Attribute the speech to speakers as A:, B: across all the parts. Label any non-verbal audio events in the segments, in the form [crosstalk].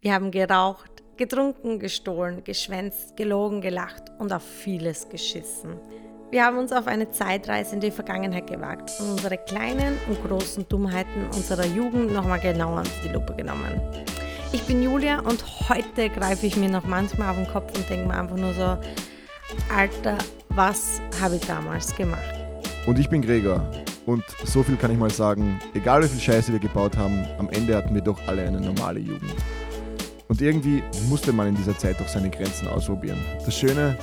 A: Wir haben geraucht, getrunken, gestohlen, geschwänzt, gelogen, gelacht und auf vieles geschissen. Wir haben uns auf eine Zeitreise in die Vergangenheit gewagt und unsere kleinen und großen Dummheiten unserer Jugend nochmal genauer unter die Lupe genommen. Ich bin Julia und heute greife ich mir noch manchmal auf den Kopf und denke mir einfach nur so, Alter, was habe ich damals gemacht?
B: Und ich bin Gregor. Und so viel kann ich mal sagen, egal wie viel Scheiße wir gebaut haben, am Ende hatten wir doch alle eine normale Jugend. Und irgendwie musste man in dieser Zeit doch seine Grenzen ausprobieren. Das Schöne,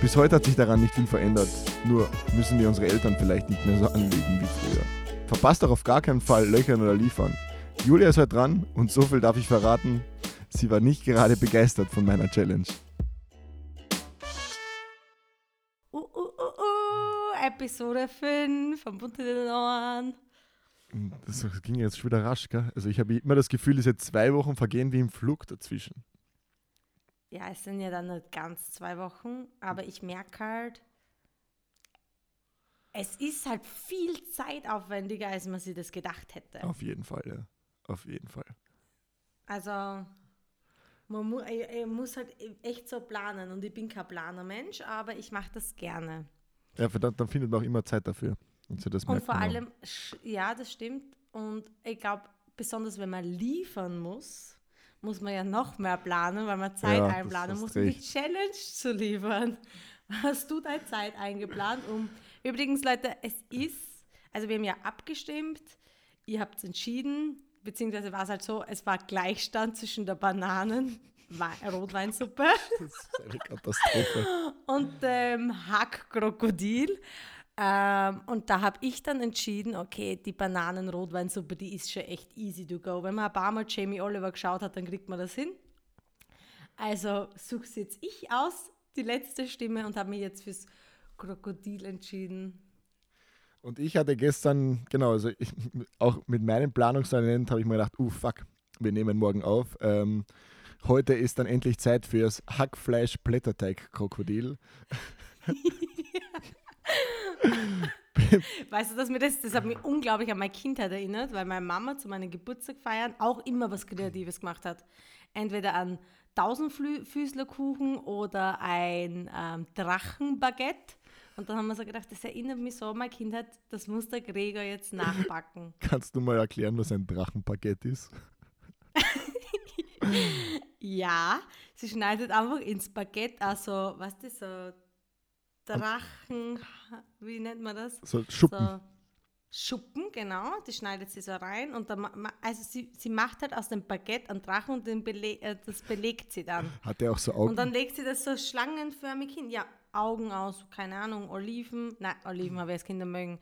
B: bis heute hat sich daran nicht viel verändert. Nur müssen wir unsere Eltern vielleicht nicht mehr so anlegen wie früher. Verpasst doch auf gar keinen Fall Löchern oder liefern. Julia ist heute dran und so viel darf ich verraten. Sie war nicht gerade begeistert von meiner Challenge.
A: Uh, uh, uh, uh, Episode 5 von Bunte den Ohren.
B: Das ging jetzt schon wieder rasch, gell? Also ich habe immer das Gefühl, diese zwei Wochen vergehen wie im Flug dazwischen.
A: Ja, es sind ja dann nicht ganz zwei Wochen, aber ich merke halt, es ist halt viel zeitaufwendiger, als man sich das gedacht hätte.
B: Auf jeden Fall, ja. Auf jeden Fall.
A: Also, man mu ich, ich muss halt echt so planen und ich bin kein Planermensch, aber ich mache das gerne.
B: Ja, dann, dann findet man auch immer Zeit dafür. Und,
A: und vor allem, ja, das stimmt. Und ich glaube, besonders wenn man liefern muss, muss man ja noch mehr planen, weil man Zeit ja, einplanen muss, um die Challenge zu liefern. [laughs] Hast du deine Zeit eingeplant? Um Übrigens, Leute, es ist, also wir haben ja abgestimmt, ihr habt es entschieden, beziehungsweise war es halt so, es war Gleichstand zwischen der Bananen, Rotweinsuppe [laughs] das ist eine Katastrophe. [laughs] und dem ähm, Hackkrokodil. Ähm, und da habe ich dann entschieden, okay, die Bananen-Rotweinsuppe, die ist schon echt easy to go. Wenn man ein paar Mal Jamie Oliver geschaut hat, dann kriegt man das hin. Also suche jetzt ich aus, die letzte Stimme, und habe mich jetzt fürs Krokodil entschieden.
B: Und ich hatte gestern, genau, also ich, auch mit meinem Planungstalent habe ich mir gedacht, uh, fuck, wir nehmen morgen auf. Ähm, heute ist dann endlich Zeit fürs Hackfleisch-Blätterteig-Krokodil. [laughs] [laughs] [laughs]
A: weißt du, dass mir das, das hat mich unglaublich an meine Kindheit erinnert, weil meine Mama zu meinen Geburtstag feiern auch immer was Kreatives gemacht hat. Entweder ein Tausendfüßlerkuchen oder ein ähm, Drachenbaguette. Und dann haben wir so gedacht, das erinnert mich so an meine Kindheit, das muss der Gregor jetzt nachbacken. [laughs]
B: Kannst du mal erklären, was ein Drachenbaguette ist? [laughs]
A: ja, sie schneidet einfach ins Baguette, also, was ist das, so Drachen, wie nennt man das?
B: So Schuppen. So
A: Schuppen, genau, die schneidet sie so rein und dann, also sie, sie macht halt aus dem Baguette einen Drachen und bele äh, das belegt sie dann.
B: Hat der auch so Augen?
A: Und dann legt sie das so schlangenförmig hin. Ja, Augen aus, keine Ahnung, Oliven. Nein, Oliven, aber es Kinder mögen.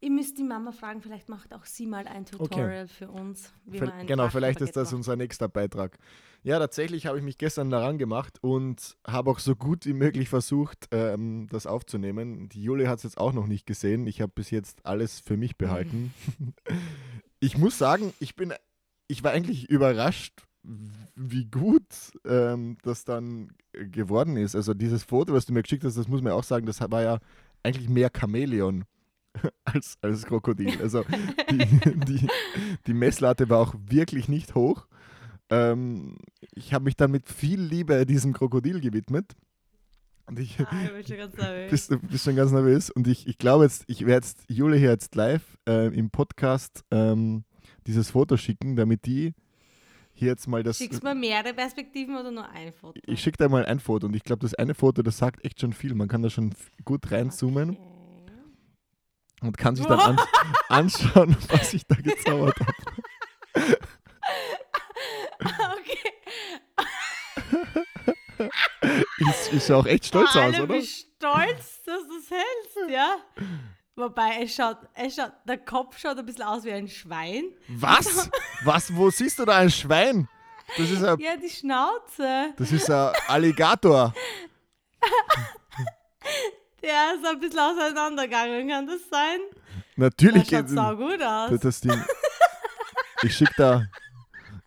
A: Ihr müsst die Mama fragen, vielleicht macht auch sie mal ein Tutorial okay. für uns.
B: genau, vielleicht ist das macht. unser nächster Beitrag. Ja, tatsächlich habe ich mich gestern daran gemacht und habe auch so gut wie möglich versucht, ähm, das aufzunehmen. Die Julie hat es jetzt auch noch nicht gesehen. Ich habe bis jetzt alles für mich behalten. [laughs] ich muss sagen, ich bin, ich war eigentlich überrascht, wie gut ähm, das dann geworden ist. Also dieses Foto, was du mir geschickt hast, das muss man auch sagen, das war ja eigentlich mehr Chamäleon [laughs] als, als Krokodil. Also die, [laughs] die, die Messlatte war auch wirklich nicht hoch. Ähm, ich habe mich dann mit viel Liebe diesem Krokodil gewidmet. Und ich, ah, ich bin schon ganz nervös. Bist, du bist schon ganz nervös. Und ich, ich glaube jetzt, ich werde jetzt Jule hier jetzt live äh, im Podcast ähm, dieses Foto schicken, damit die hier jetzt mal das.
A: Schickst du mir mehrere Perspektiven oder nur ein Foto?
B: Ich schicke dir mal ein Foto und ich glaube, das eine Foto, das sagt echt schon viel. Man kann da schon gut reinzoomen. Okay und kann sich [laughs] dann an, anschauen, was ich da gezaubert habe. [laughs] Okay. ich, ich schaue auch echt stolz Vor aus, oder?
A: Ich bin stolz, dass du es hältst, [laughs] ja. Wobei, es schaut, es schaut, der Kopf schaut ein bisschen aus wie ein Schwein.
B: Was? [laughs] Was? Wo siehst du da ein Schwein? Das ist ein,
A: ja, die Schnauze.
B: Das ist ein Alligator. [laughs]
A: Der ist ein bisschen auseinandergegangen, kann das sein?
B: Natürlich.
A: Das schaut sau gut aus.
B: Das Ding. Ich schicke da,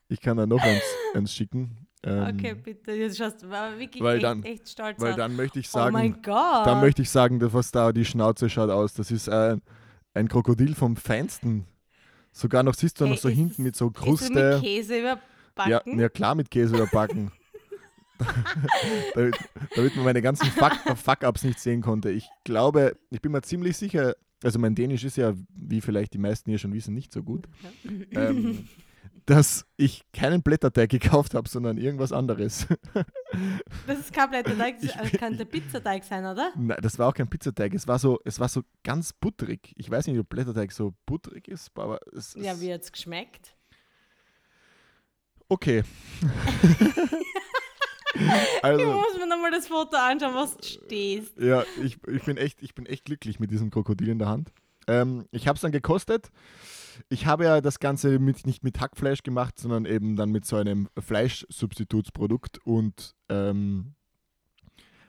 B: ich kann da noch eins, eins schicken.
A: Ähm, okay, bitte. Jetzt schaust du wirklich
B: weil
A: echt,
B: dann,
A: echt stolz
B: Weil
A: aus.
B: dann möchte ich sagen,
A: oh mein Gott.
B: dann möchte ich sagen, was da die Schnauze schaut aus. Das ist ein, ein Krokodil vom Feinsten. Sogar noch siehst du hey, noch so hinten mit so Kruste.
A: Mit Käse über überbacken?
B: Ja, ja klar mit Käse überbacken. [laughs] [laughs] damit, damit, man meine ganzen Fuck-Ups nicht sehen konnte. Ich glaube, ich bin mir ziemlich sicher, also mein Dänisch ist ja, wie vielleicht die meisten hier schon wissen, nicht so gut, ähm, [laughs] dass ich keinen Blätterteig gekauft habe, sondern irgendwas anderes.
A: Das ist kein Blätterteig, das kann der Pizzateig sein, oder?
B: Nein, das war auch kein Pizzateig. Es war so, es war so ganz butterig. Ich weiß nicht, ob Blätterteig so butterig ist, aber es
A: Ja, wie hat es geschmeckt?
B: Okay. [laughs]
A: also, ich muss mir nochmal das Foto anschauen, was du stehst.
B: Ja, ich, ich, bin echt, ich bin echt glücklich mit diesem Krokodil in der Hand. Ähm, ich habe es dann gekostet. Ich habe ja das Ganze mit, nicht mit Hackfleisch gemacht, sondern eben dann mit so einem Fleischsubstitutsprodukt und ähm,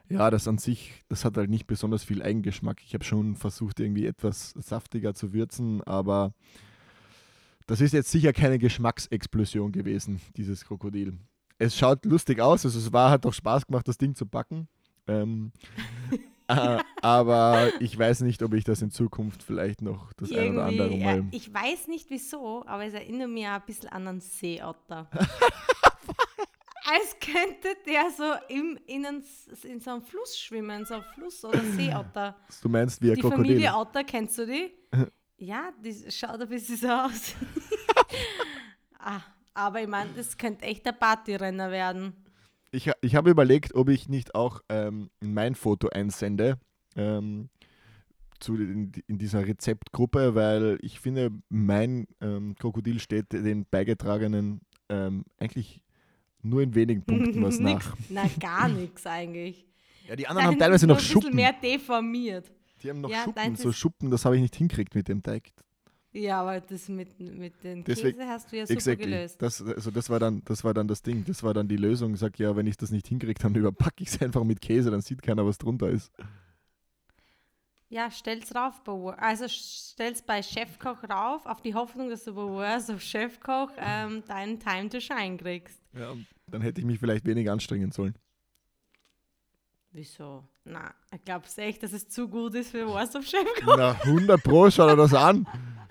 B: ja, das an sich, das hat halt nicht besonders viel Eigengeschmack. Ich habe schon versucht, irgendwie etwas saftiger zu würzen, aber das ist jetzt sicher keine Geschmacksexplosion gewesen, dieses Krokodil. Es schaut lustig aus, also es war, hat doch Spaß gemacht, das Ding zu backen. Ähm, [laughs] äh, aber ich weiß nicht, ob ich das in Zukunft vielleicht noch das ein oder andere Mal. Ja,
A: ich weiß nicht wieso, aber es erinnert mich ein bisschen an einen Seeotter. [laughs] Als könnte der so im, in, einen, in so einem Fluss schwimmen, so ein Fluss oder Seeotter.
B: Du meinst wie ein
A: die
B: Krokodil? Die
A: Familie Otter, kennst du die? [laughs] ja, die schaut ein bisschen so aus. [laughs] ah, aber ich meine, das könnte echt ein Partyrenner werden.
B: Ich, ich habe überlegt, ob ich nicht auch ähm, mein Foto einsende ähm, zu, in, in, dieser Rezeptgruppe, weil ich finde, mein ähm, Krokodil steht den beigetragenen ähm, eigentlich nur in wenigen Punkten was [laughs] nach.
A: Na, gar nichts eigentlich.
B: Ja, die anderen Dein haben teilweise noch Schuppen.
A: Ein bisschen mehr deformiert.
B: Die haben noch ja, Schuppen, so Schuppen, das habe ich nicht hinkriegt mit dem Teig.
A: Ja, aber das mit, mit den Deswegen, Käse hast du ja super exactly. gelöst.
B: Das, also das, war dann, das war dann das Ding. Das war dann die Lösung. Ich sag, ja, wenn ich das nicht hinkriege, dann [laughs] überpacke ich es einfach mit Käse, dann sieht keiner, was drunter ist.
A: Ja, stell's rauf, also stell's bei Chefkoch rauf, auf die Hoffnung, dass du bei Wars auf Chefkoch ähm, deinen Time to Shine kriegst.
B: Ja, dann hätte ich mich vielleicht weniger anstrengen sollen.
A: Wieso? Na, ich glaube echt, dass es zu gut ist für Wars auf Chefkoch.
B: Na, 100 Pro, schau dir das an.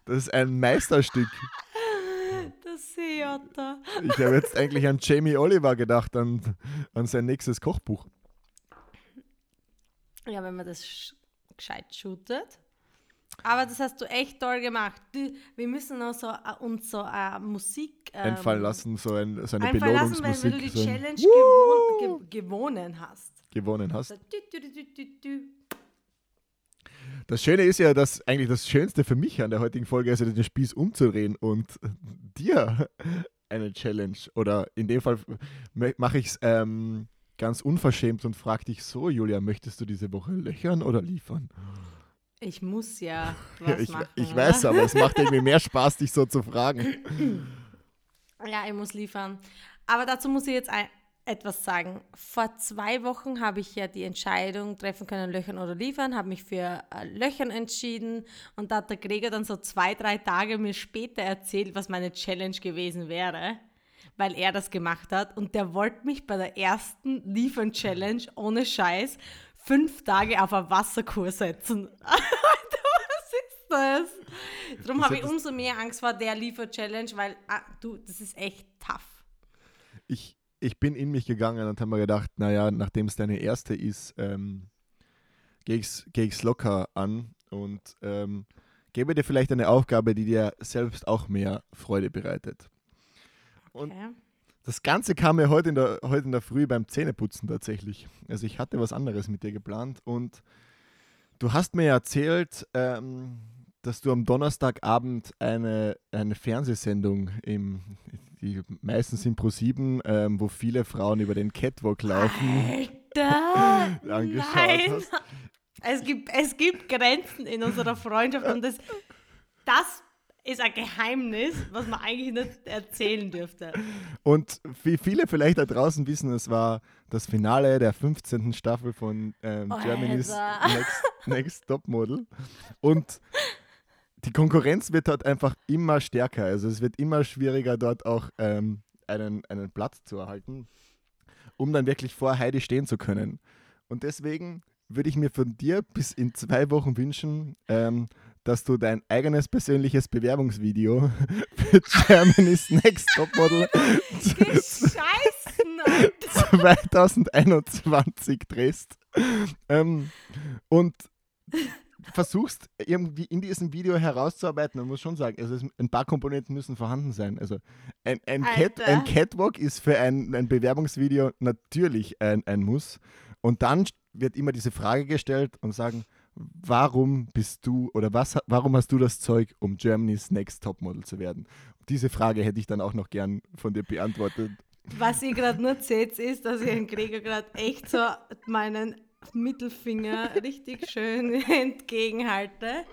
B: Das ist ein Meisterstück.
A: Das Seeotter.
B: Ich habe jetzt eigentlich an Jamie Oliver gedacht, an, an sein nächstes Kochbuch.
A: Ja, wenn man das gescheit shootet. Aber das hast du echt toll gemacht. wir müssen noch so, uh, uns so uh, Musik
B: ähm, einfallen lassen, so, ein, so eine Belohnungsmusik. Lassen, wenn,
A: wenn du die Challenge gewon, ge, gewonnen hast.
B: Gewonnen hast. So, du, du, du, das Schöne ist ja, dass eigentlich das Schönste für mich an der heutigen Folge ist, den Spieß umzudrehen und dir eine Challenge oder in dem Fall mache ich es ähm, ganz unverschämt und frage dich so, Julia, möchtest du diese Woche löchern oder liefern?
A: Ich muss ja [laughs] was ja,
B: ich,
A: machen.
B: Ich oder? weiß, aber es macht irgendwie mehr Spaß, dich so zu fragen. [clears throat]
A: Ja, ich muss liefern. Aber dazu muss ich jetzt ein, etwas sagen. Vor zwei Wochen habe ich ja die Entscheidung treffen können, Löchern oder liefern, habe mich für äh, Löchern entschieden und da hat der Gregor dann so zwei, drei Tage mir später erzählt, was meine Challenge gewesen wäre, weil er das gemacht hat und der wollte mich bei der ersten Liefern-Challenge ohne Scheiß fünf Tage auf eine Wasserkur setzen. [laughs] was ist das? Darum habe ich umso mehr Angst vor der Liefer-Challenge, weil ah, du, das ist echt tough.
B: Ich, ich bin in mich gegangen und habe mir gedacht, naja, nachdem es deine erste ist, ähm, gehe ich es locker an und ähm, gebe dir vielleicht eine Aufgabe, die dir selbst auch mehr Freude bereitet. Und okay. das Ganze kam mir heute in, der, heute in der Früh beim Zähneputzen tatsächlich. Also ich hatte was anderes mit dir geplant und du hast mir erzählt, ähm, dass du am Donnerstagabend eine, eine Fernsehsendung im, die meistens sind Pro 7, ähm, wo viele Frauen über den Catwalk laufen.
A: Alter! [laughs] angeschaut nein. hast. Es gibt, es gibt Grenzen in unserer Freundschaft und das, das ist ein Geheimnis, was man eigentlich nicht erzählen dürfte.
B: Und wie viele vielleicht da draußen wissen, es war das Finale der 15. Staffel von ähm, oh, Germany's Next, Next Top Model. Und die Konkurrenz wird dort einfach immer stärker. Also es wird immer schwieriger, dort auch ähm, einen, einen Platz zu erhalten, um dann wirklich vor Heidi stehen zu können. Und deswegen würde ich mir von dir bis in zwei Wochen wünschen, ähm, dass du dein eigenes persönliches Bewerbungsvideo [laughs] für Germany's Next Topmodel 2021 [laughs] drehst. Ähm, und versuchst irgendwie in diesem Video herauszuarbeiten, man muss schon sagen, also ein paar Komponenten müssen vorhanden sein. Also ein, ein, Cat, ein Catwalk ist für ein, ein Bewerbungsvideo natürlich ein, ein Muss. Und dann wird immer diese Frage gestellt und sagen, warum bist du oder was, warum hast du das Zeug, um Germany's Next Topmodel zu werden? Diese Frage hätte ich dann auch noch gern von dir beantwortet.
A: Was ihr gerade nur seht, ist, dass ich den Krieger gerade echt so meinen Mittelfinger richtig schön [laughs] entgegenhalte.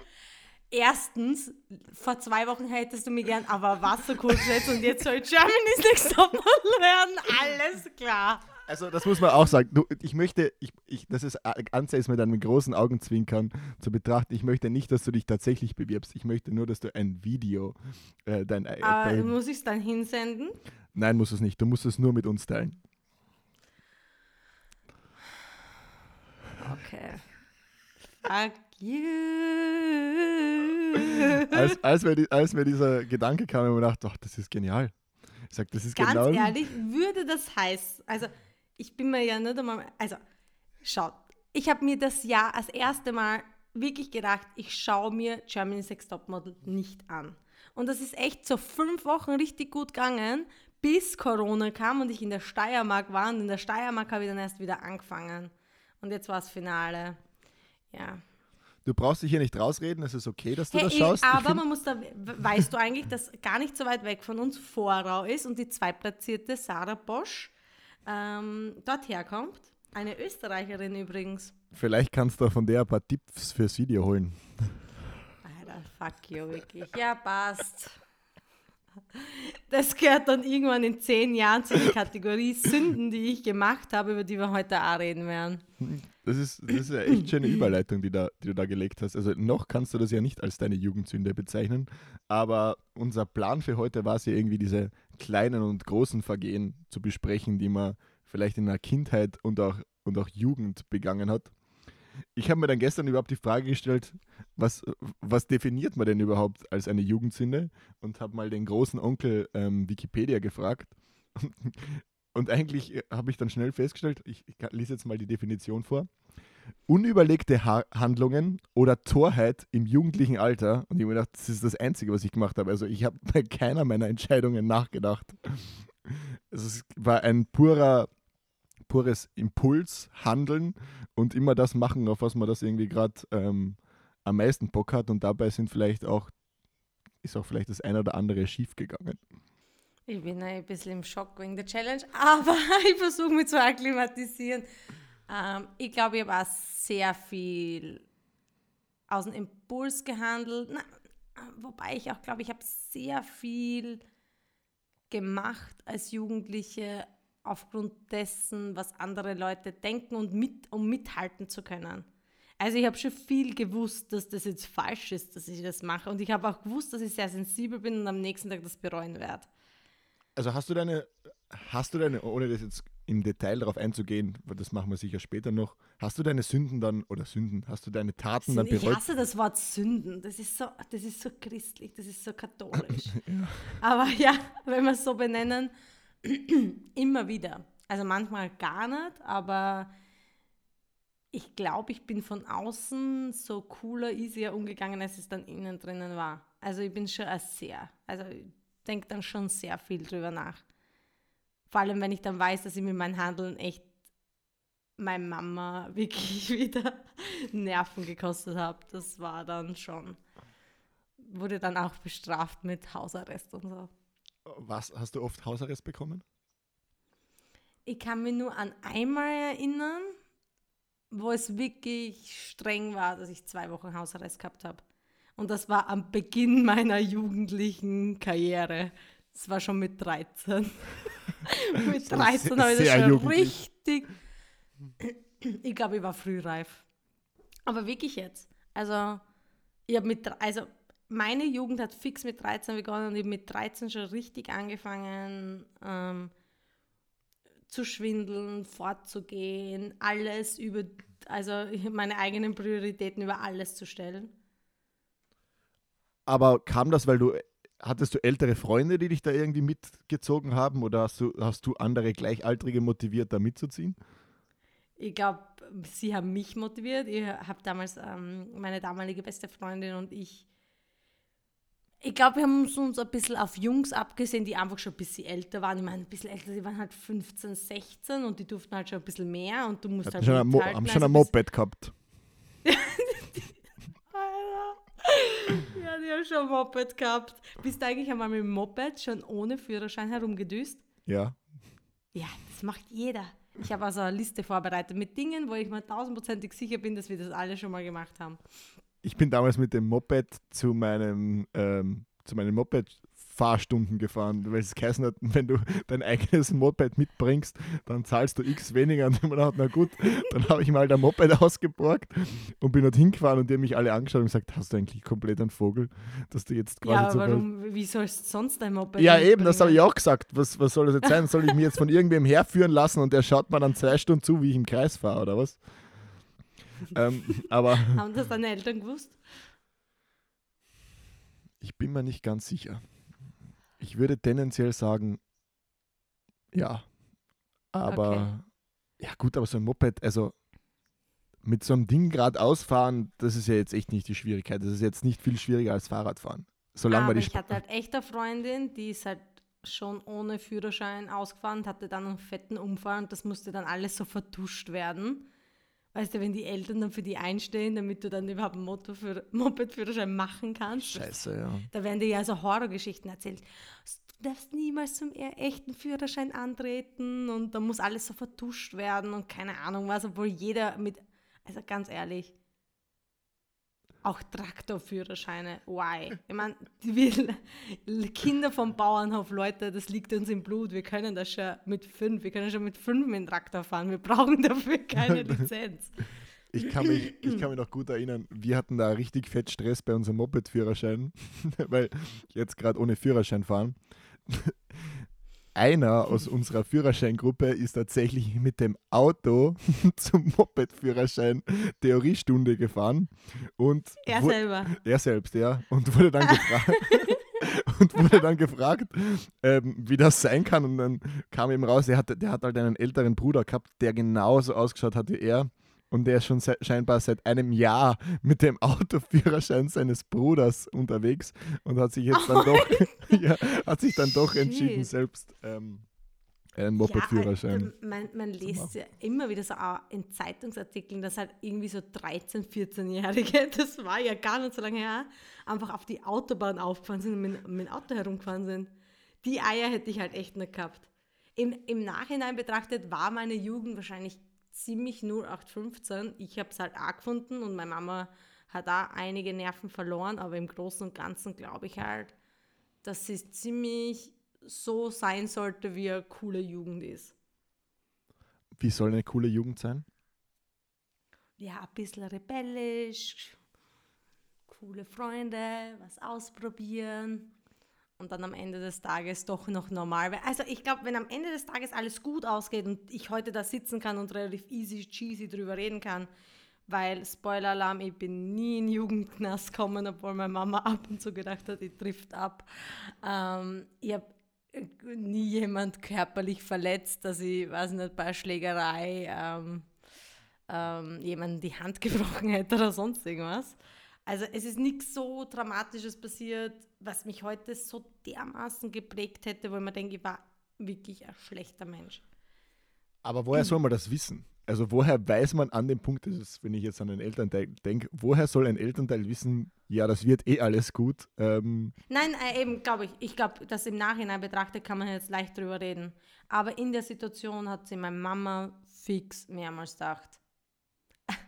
A: Erstens, vor zwei Wochen hättest du mir gern aber Wasserkurs gesetzt und jetzt soll Germany's [laughs] Next Topmodel werden. Alles klar.
B: Also das muss man auch sagen. Du, ich möchte, ich, ich, das ist Anze ist mit einem großen Augenzwinkern zu betrachten. Ich möchte nicht, dass du dich tatsächlich bewirbst. Ich möchte nur, dass du ein Video äh, dein,
A: äh, dein, muss ich es dann hinsenden?
B: Nein, muss es nicht. Du musst es nur mit uns teilen.
A: Okay. Fuck you.
B: Als, als, mir, als mir dieser Gedanke kam, habe ich mir gedacht, doch, das ist genial. Ich sag, das ist
A: Ganz
B: genau.
A: ehrlich, würde das heißen, also ich bin mir ja nicht einmal, also schaut, ich habe mir das Jahr das erste Mal wirklich gedacht, ich schaue mir Germany's Next Topmodel nicht an. Und das ist echt so fünf Wochen richtig gut gegangen, bis Corona kam und ich in der Steiermark war. Und in der Steiermark habe ich dann erst wieder angefangen. Und jetzt war das Finale. Ja.
B: Du brauchst dich hier nicht rausreden, es ist okay, dass du hey, das schaust.
A: Aber man muss da, weißt du eigentlich, dass gar nicht so weit weg von uns Vorrau ist und die zweitplatzierte Sarah Bosch ähm, dort herkommt. Eine Österreicherin übrigens.
B: Vielleicht kannst du von der ein paar Tipps fürs Video holen.
A: Alter, fuck you, wirklich. Ja, passt. Das gehört dann irgendwann in zehn Jahren zu der Kategorie Sünden, die ich gemacht habe, über die wir heute auch reden werden.
B: Das ist, das ist eine echt schöne Überleitung, die, da, die du da gelegt hast. Also noch kannst du das ja nicht als deine Jugendsünde bezeichnen, aber unser Plan für heute war es ja irgendwie diese kleinen und großen Vergehen zu besprechen, die man vielleicht in der Kindheit und auch, und auch Jugend begangen hat ich habe mir dann gestern überhaupt die Frage gestellt, was, was definiert man denn überhaupt als eine Jugendsünde? Und habe mal den großen Onkel ähm, Wikipedia gefragt. [laughs] Und eigentlich äh, habe ich dann schnell festgestellt, ich, ich lese jetzt mal die Definition vor. Unüberlegte ha Handlungen oder Torheit im jugendlichen Alter. Und ich habe mir gedacht, das ist das Einzige, was ich gemacht habe. Also ich habe bei keiner meiner Entscheidungen nachgedacht. [laughs] Es war ein purer pures Impulshandeln und immer das machen, auf was man das irgendwie gerade ähm, am meisten Bock hat. Und dabei sind vielleicht auch, ist auch vielleicht das eine oder andere schief gegangen.
A: Ich bin ein bisschen im Schock wegen der Challenge, [laughs] aber ich versuche mich zu akklimatisieren. Ähm, ich glaube, ich habe auch sehr viel aus dem Impuls gehandelt. Na, wobei ich auch glaube, ich habe sehr viel gemacht als Jugendliche aufgrund dessen, was andere Leute denken und mit, um mithalten zu können. Also ich habe schon viel gewusst, dass das jetzt falsch ist, dass ich das mache. Und ich habe auch gewusst, dass ich sehr sensibel bin und am nächsten Tag das bereuen werde.
B: Also hast du deine, hast du deine, ohne das jetzt im Detail darauf einzugehen, das machen wir sicher später noch, hast du deine Sünden dann, oder Sünden, hast du deine Taten dann bereut?
A: Ich hasse das Wort Sünden, das ist so, das ist so christlich, das ist so katholisch. [laughs] ja. Aber ja, wenn wir es so benennen, [clears throat] immer wieder. Also manchmal gar nicht, aber ich glaube, ich bin von außen so cooler, easier umgegangen, als es dann innen drinnen war. Also ich bin schon sehr, also ich denke dann schon sehr viel drüber nach. Vor allem, wenn ich dann weiß, dass ich mit meinem Handeln echt meine Mama [laughs] wirklich wieder Nerven gekostet habe. Das war dann schon, wurde dann auch bestraft mit Hausarrest und so.
B: Was, hast du oft Hausarrest bekommen?
A: Ich kann mich nur an einmal erinnern, wo es wirklich streng war, dass ich zwei Wochen Hausarrest gehabt habe. Und das war am Beginn meiner jugendlichen Karriere. Das war schon mit 13. [laughs] mit 13 habe ich das schon jugendlich. richtig. Ich glaube, ich war frühreif. Aber wirklich jetzt. Also, ich habe mit, also meine Jugend hat fix mit 13 begonnen und ich habe mit 13 schon richtig angefangen ähm, zu schwindeln, fortzugehen, alles über, also meine eigenen Prioritäten über alles zu stellen.
B: aber kam das, weil du, hattest du ältere Freunde, die dich da irgendwie mitgezogen haben oder hast du, hast du andere Gleichaltrige motiviert, da mitzuziehen?
A: Ich glaube, sie haben mich motiviert. Ich habe damals ähm, meine damalige beste Freundin und ich ich glaube, wir haben uns ein bisschen auf Jungs abgesehen, die einfach schon ein bisschen älter waren. Ich meine, ein bisschen älter, die waren halt 15, 16 und die durften halt schon ein bisschen mehr und du musst halt
B: schon Mo haben schon also ein Moped gehabt. [laughs]
A: ja, die haben schon ein Moped gehabt. Bist du eigentlich einmal mit dem Moped schon ohne Führerschein herumgedüst?
B: Ja.
A: Ja, das macht jeder. Ich habe also eine Liste vorbereitet mit Dingen, wo ich mir tausendprozentig sicher bin, dass wir das alle schon mal gemacht haben
B: ich bin damals mit dem Moped zu meinem, ähm, zu meinen Moped-Fahrstunden gefahren, weil es geheißen hat, wenn du dein eigenes Moped mitbringst, dann zahlst du x weniger. Und mir gedacht, na gut, dann habe ich mal der Moped [laughs] ausgeborgt und bin dort hingefahren und die haben mich alle angeschaut und gesagt, hast du eigentlich komplett einen Vogel, dass du jetzt quasi
A: Ja, aber warum, wie sollst du sonst dein Moped
B: Ja, eben, das habe ich auch gesagt. Was, was soll das jetzt sein? Soll ich mich jetzt von irgendwem herführen lassen und der schaut mir dann zwei Stunden zu, wie ich im Kreis fahre, oder was? Ähm, aber [laughs]
A: Haben das deine Eltern gewusst?
B: Ich bin mir nicht ganz sicher. Ich würde tendenziell sagen, ja. Aber okay. ja gut, aber so ein Moped, also mit so einem Ding geradeaus fahren, das ist ja jetzt echt nicht die Schwierigkeit. Das ist jetzt nicht viel schwieriger als Fahrradfahren. Solange
A: aber ich hatte halt echt eine Freundin, die ist halt schon ohne Führerschein ausgefahren und hatte dann einen fetten Unfall und das musste dann alles so vertuscht werden. Weißt du, wenn die Eltern dann für die einstehen, damit du dann überhaupt einen [laughs] Moped-Führerschein machen kannst.
B: Scheiße, ja.
A: Da werden dir ja so Horrorgeschichten erzählt. Du darfst niemals zum e-, echten Führerschein antreten und da muss alles so vertuscht werden und keine Ahnung was, obwohl jeder mit, also ganz ehrlich, auch Traktorführerscheine. Why? Ich meine, Kinder vom Bauernhof, Leute, das liegt uns im Blut. Wir können das schon mit fünf, wir können schon mit fünf mit dem Traktor fahren. Wir brauchen dafür keine [laughs] Lizenz.
B: Ich kann, mich, ich kann mich noch gut erinnern, wir hatten da richtig fett Stress bei unserem Moped-Führerschein, [laughs] weil jetzt gerade ohne Führerschein fahren einer aus unserer Führerscheingruppe ist tatsächlich mit dem Auto [laughs] zum Moped-Führerschein Theoriestunde gefahren. Und
A: er selber.
B: Er selbst, ja. Und wurde dann gefragt. [laughs] und wurde dann gefragt, ähm, wie das sein kann. Und dann kam eben raus, der hat, der hat halt einen älteren Bruder gehabt, der genauso ausgeschaut hat wie er. Und der ist schon se scheinbar seit einem Jahr mit dem Autoführerschein seines Bruders unterwegs und hat sich jetzt dann doch, [laughs] ja, hat sich dann doch entschieden, selbst ähm, einen Moped-Führerschein.
A: Ja, man, man liest ja immer wieder so in Zeitungsartikeln, dass halt irgendwie so 13-, 14-Jährige, [laughs] das war ja gar nicht so lange her, einfach auf die Autobahn aufgefahren sind und mit, mit dem Auto herumgefahren sind. Die Eier hätte ich halt echt nicht gehabt. Im, Im Nachhinein betrachtet war meine Jugend wahrscheinlich ziemlich 0815. Ich habe es halt auch gefunden und meine Mama hat da einige Nerven verloren, aber im Großen und Ganzen glaube ich halt, dass sie ziemlich so sein sollte, wie eine coole Jugend ist.
B: Wie soll eine coole Jugend sein?
A: Ja, ein bisschen rebellisch, coole Freunde, was ausprobieren und dann am Ende des Tages doch noch normal wäre. Also ich glaube, wenn am Ende des Tages alles gut ausgeht und ich heute da sitzen kann und relativ easy, cheesy drüber reden kann, weil, Spoiler-Alarm, ich bin nie in Jugendknast gekommen, obwohl meine Mama ab und zu gedacht hat, ich trifft ab. Ähm, ich habe nie jemand körperlich verletzt, dass ich, weiß nicht, bei Schlägerei ähm, ähm, jemandem die Hand gebrochen [laughs] hätte oder sonst irgendwas. Also es ist nichts so Dramatisches passiert, was mich heute so dermaßen geprägt hätte, wo ich mir denke, ich war wirklich ein schlechter Mensch.
B: Aber woher soll man das wissen? Also woher weiß man an dem Punkt, das ist, wenn ich jetzt an den Elternteil denke, woher soll ein Elternteil wissen, ja, das wird eh alles gut? Ähm
A: Nein, äh, eben glaube ich. Ich glaube, dass im Nachhinein betrachtet kann man jetzt leicht drüber reden. Aber in der Situation hat sie meine Mama fix mehrmals gedacht. [laughs]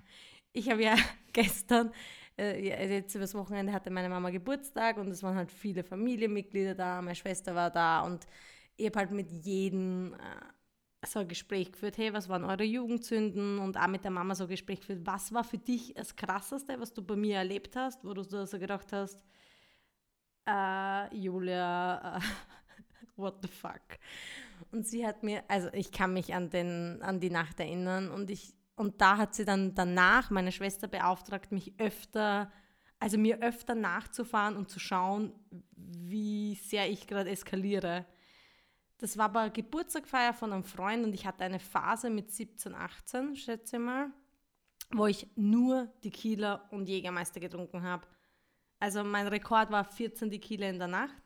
A: Ich habe ja [laughs] gestern äh, jetzt übers Wochenende hatte meine Mama Geburtstag und es waren halt viele Familienmitglieder da, meine Schwester war da und ich habe halt mit jedem äh, so ein Gespräch geführt, hey, was waren eure Jugendzünden und auch mit der Mama so ein Gespräch geführt, was war für dich das Krasseste, was du bei mir erlebt hast, wo du so gedacht hast, äh, Julia, [laughs] what the fuck. Und sie hat mir, also ich kann mich an, den, an die Nacht erinnern und ich und da hat sie dann danach, meine Schwester beauftragt, mich öfter Also mir öfter nachzufahren und zu schauen, wie sehr ich gerade eskaliere. Das war aber Geburtstagfeier von einem Freund und ich hatte eine Phase mit 17, 18, schätze ich mal, wo ich nur Tequila und Jägermeister getrunken habe. Also mein Rekord war 14 Tequila in der Nacht.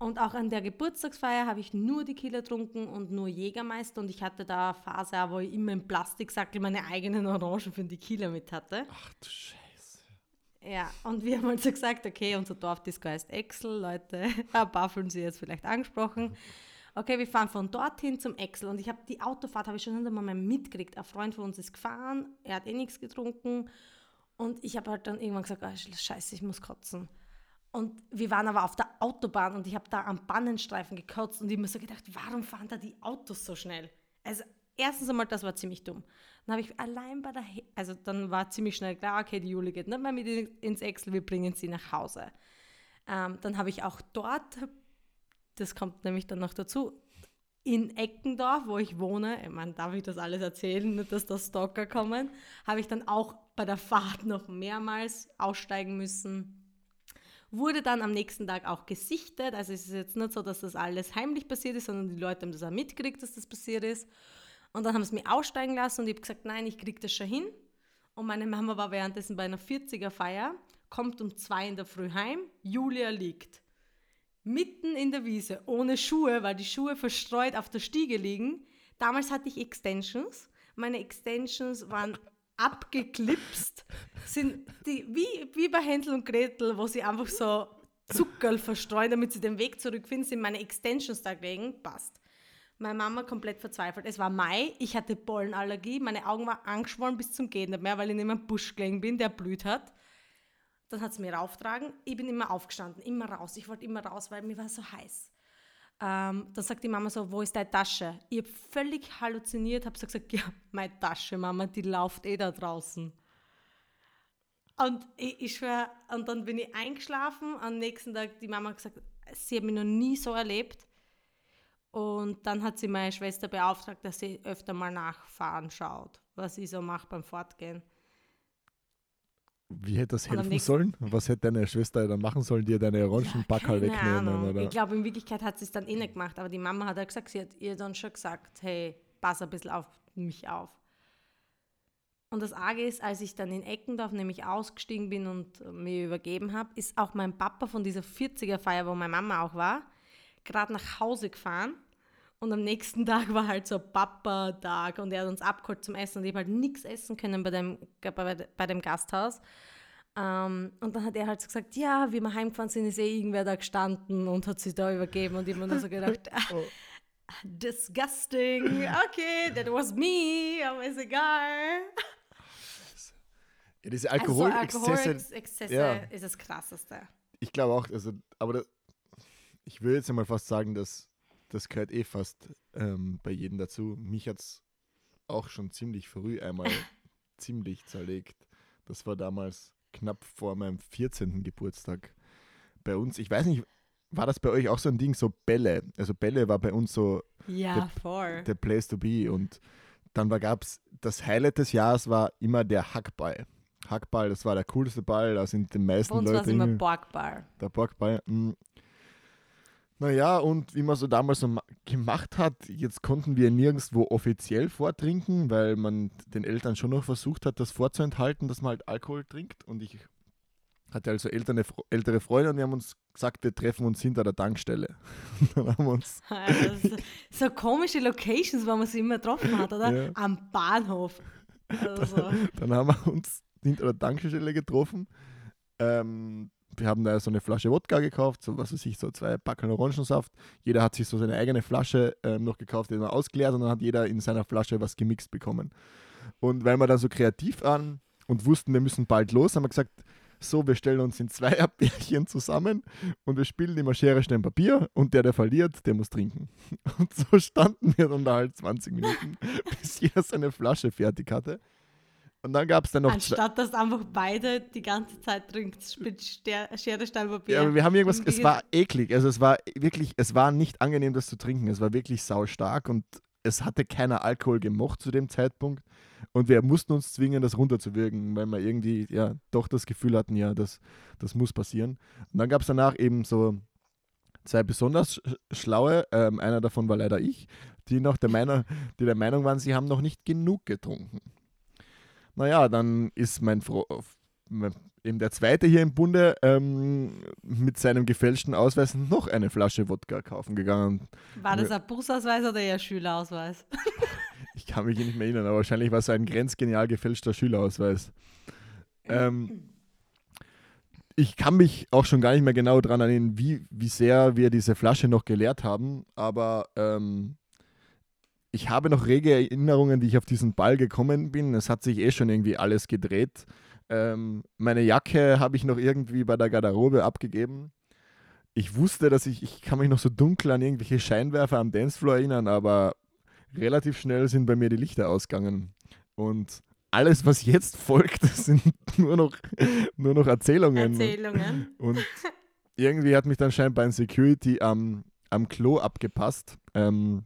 A: Und auch an der Geburtstagsfeier habe ich nur Tequila getrunken und nur Jägermeister. Und ich hatte da eine Phase, wo ich immer im Plastiksackel meine eigenen Orangen für den Tequila mit hatte.
B: Ach du Scheiße.
A: Ja, und wir haben also gesagt, okay, unser Dorfdisco heißt Excel, Leute. [laughs] Fühlen Sie jetzt vielleicht angesprochen. Okay, wir fahren von dorthin zum Excel. Und ich habe die Autofahrt habe ich schon einmal mitgekriegt. Ein Freund von uns ist gefahren, er hat eh nichts getrunken. Und ich habe halt dann irgendwann gesagt, oh, scheiße, ich muss kotzen. Und wir waren aber auf der Autobahn und ich habe da am Bannenstreifen gekotzt und ich mir so gedacht, warum fahren da die Autos so schnell? Also erstens einmal, das war ziemlich dumm. Dann habe ich allein bei der, He also dann war ziemlich schnell klar, okay, die Juli geht nicht mehr mit ins Excel, wir bringen sie nach Hause. Ähm, dann habe ich auch dort, das kommt nämlich dann noch dazu, in Eckendorf, wo ich wohne, ich meine, darf ich das alles erzählen, nicht, dass da Stalker kommen, habe ich dann auch bei der Fahrt noch mehrmals aussteigen müssen. Wurde dann am nächsten Tag auch gesichtet. Also es ist jetzt nicht so, dass das alles heimlich passiert ist, sondern die Leute haben das auch mitgekriegt, dass das passiert ist. Und dann haben sie mich aussteigen lassen und ich habe gesagt, nein, ich kriege das schon hin. Und meine Mama war währenddessen bei einer 40er-Feier, kommt um zwei in der Früh heim, Julia liegt mitten in der Wiese, ohne Schuhe, weil die Schuhe verstreut auf der Stiege liegen. Damals hatte ich Extensions. Meine Extensions waren abgeklipst, sind die, wie, wie bei Hänsel und Gretel, wo sie einfach so Zuckerl verstreuen, damit sie den Weg zurückfinden, sind meine Extensions da gelegen. Passt. Meine Mama komplett verzweifelt. Es war Mai, ich hatte Pollenallergie, meine Augen waren angeschwollen bis zum Gehen nicht mehr, weil ich in einem Busch gelegen bin, der blüht hat. Dann hat es mir rauftragen. Ich bin immer aufgestanden, immer raus. Ich wollte immer raus, weil mir war so heiß. Ähm, dann sagt die Mama so, wo ist deine Tasche? Ich habe völlig halluziniert, habe so gesagt, [laughs] ja, meine Tasche, Mama, die läuft eh da draußen. Und ich, ich schwör, und dann bin ich eingeschlafen. Am nächsten Tag die Mama gesagt, sie hat mich noch nie so erlebt. Und dann hat sie meine Schwester beauftragt, dass sie öfter mal nachfahren schaut, was ich so mache beim Fortgehen.
B: Wie hätte das helfen sollen? Was hätte deine Schwester dann machen sollen, dir deine Orangenbackerl ja, wegnehmen? Oder?
A: Ich glaube, in Wirklichkeit hat sie es dann eh nicht gemacht, aber die Mama hat ja gesagt, sie hat ihr dann schon gesagt, hey, pass ein bisschen auf mich auf. Und das Arge ist, als ich dann in Eckendorf nämlich ausgestiegen bin und mir übergeben habe, ist auch mein Papa von dieser 40er-Feier, wo meine Mama auch war, gerade nach Hause gefahren. Und am nächsten [laughs] Tag war halt so Papa-Tag und er hat uns abgeholt zum Essen und ich habe halt nichts essen können bei dem, bei, bei dem Gasthaus. Ähm, und dann hat er halt so gesagt, ja, wie wir heimgefahren sind, ist eh irgendwer da gestanden und hat sich da übergeben und ich habe mir nur so gedacht, [laughs] [laughs] oh. disgusting, okay, that was me, aber ist egal.
B: Ja, diese Alkoholexzesse also
A: Alkoholexzesse ja. ist das Krasseste.
B: Ich glaube auch, also, aber das, ich würde jetzt mal fast sagen, dass das gehört eh fast ähm, bei jedem dazu. Mich hat es auch schon ziemlich früh einmal [laughs] ziemlich zerlegt. Das war damals knapp vor meinem 14. Geburtstag bei uns. Ich weiß nicht, war das bei euch auch so ein Ding, so Bälle? Also Bälle war bei uns so
A: ja, voll.
B: der Place to be. Und dann gab es, das Highlight des Jahres war immer der Hackball. Hackball, das war der coolste Ball, da sind die meisten Bei uns Leute.
A: immer Borgball.
B: Der Borgball. Naja, und wie man so damals so gemacht hat, jetzt konnten wir nirgendwo offiziell vortrinken, weil man den Eltern schon noch versucht hat, das vorzuenthalten, dass man halt Alkohol trinkt. Und ich hatte also ältere, ältere Freunde und wir haben uns gesagt, wir treffen uns hinter der Tankstelle. [laughs]
A: dann haben wir uns also, so komische Locations, wo man sich immer getroffen hat, oder? Ja. Am Bahnhof. [laughs]
B: Also. Dann, dann, haben wir uns hinter der Tankstelle getroffen. Ähm, wir haben da so eine Flasche Wodka gekauft, so was weiß ich, so zwei Packen Orangensaft. Jeder hat sich so seine eigene Flasche ähm, noch gekauft, die dann ausgeleert und dann hat jeder in seiner Flasche was gemixt bekommen. Und weil wir dann so kreativ waren und wussten, wir müssen bald los, haben wir gesagt, so, wir stellen uns in zwei [laughs] Bärchen zusammen und wir spielen immer Schere, Stein, Papier und der, der verliert, der muss trinken. [laughs] Und so standen wir dann da halt 20 Minuten, [laughs] bis jeder seine Flasche fertig hatte. Und dann gab es dann noch.
A: Anstatt dass einfach beide die ganze Zeit trinkt mit Schere, Stein, Papier.
B: Ja, aber wir haben irgendwas, es war eklig. Also es war wirklich, es war nicht angenehm, das zu trinken. Es war wirklich sau stark und es hatte keiner Alkohol gemocht zu dem Zeitpunkt. Und wir mussten uns zwingen, das runterzuwirken, weil wir irgendwie ja doch das Gefühl hatten, ja, das, das muss passieren. Und dann gab es danach eben so zwei besonders schlaue, ähm, einer davon war leider ich, die noch der Meinung, die der Meinung waren, sie haben noch nicht genug getrunken. Naja, dann ist mein, Fro eben der zweite hier im Bunde ähm, mit seinem gefälschten Ausweis noch eine Flasche Wodka kaufen gegangen.
A: War das ein Busausweis oder eher Schülerausweis? [laughs]
B: ich kann mich nicht mehr erinnern, aber wahrscheinlich war es ein grenzgenial gefälschter Schülerausweis. Ähm, ich kann mich auch schon gar nicht mehr genau daran erinnern, wie, wie sehr wir diese Flasche noch geleert haben, aber ähm, ich habe noch rege Erinnerungen, wie ich auf diesen Ball gekommen bin. Es hat sich eh schon irgendwie alles gedreht. Ähm, meine Jacke habe ich noch irgendwie bei der Garderobe abgegeben. Ich wusste, dass ich, ich kann mich noch so dunkel an irgendwelche Scheinwerfer am Dancefloor erinnern, aber relativ schnell sind bei mir die Lichter ausgegangen. Und alles, was jetzt [laughs] folgt, sind nur noch, nur noch Erzählungen.
A: Erzählungen.
B: Und [laughs] irgendwie hat mich dann scheinbar ein Security am, am Klo abgepasst. Ähm,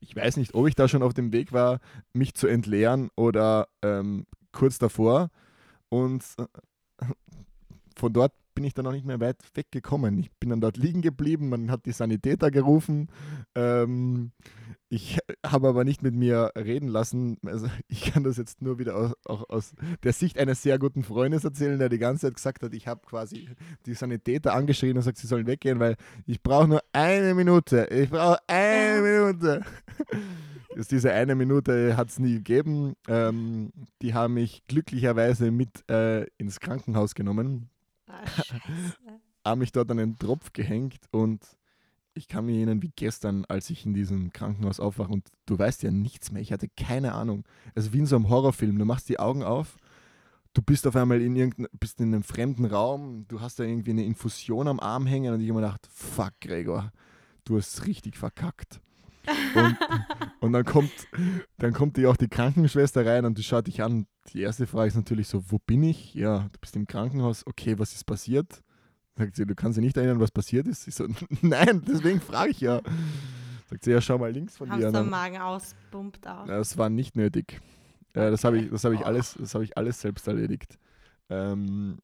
B: ich weiß nicht, ob ich da schon auf dem Weg war, mich zu entleeren oder ähm, kurz davor. Und äh, von dort bin ich dann auch nicht mehr weit weggekommen. Ich bin dann dort liegen geblieben, man hat die Sanitäter gerufen. Ähm, ich habe aber nicht mit mir reden lassen. Also ich kann das jetzt nur wieder aus, auch aus der Sicht eines sehr guten Freundes erzählen, der die ganze Zeit gesagt hat, ich habe quasi die Sanitäter angeschrien und gesagt, sie sollen weggehen, weil ich brauche nur eine Minute. Ich brauche eine Minute. Ist diese eine Minute hat es nie gegeben. Ähm, die haben mich glücklicherweise mit äh, ins Krankenhaus genommen. Haben mich dort an den Tropf gehängt und ich kann mich erinnern wie gestern, als ich in diesem Krankenhaus aufwache und du weißt ja nichts mehr. Ich hatte keine Ahnung. Also wie in so einem Horrorfilm. Du machst die Augen auf, du bist auf einmal in irgendein, bist in einem fremden Raum, du hast da irgendwie eine Infusion am Arm hängen und ich habe mir gedacht, fuck Gregor, du hast richtig verkackt. Und, und, dann kommt, dann kommt die auch die Krankenschwester rein und die schaut dich an. Die erste Frage ist natürlich so, wo bin ich? Ja, du bist im Krankenhaus. Okay, was ist passiert? Sagt sie, du kannst dich nicht erinnern, was passiert ist? Ich so, [laughs] nein, deswegen frage ich ja. Sagt sie, ja, schau mal links von
A: Hast
B: dir.
A: Hast du Magen auspumpt auch?
B: Das war nicht nötig. Äh, das habe ich, hab ich, alles, hab ich alles selbst erledigt. Ähm,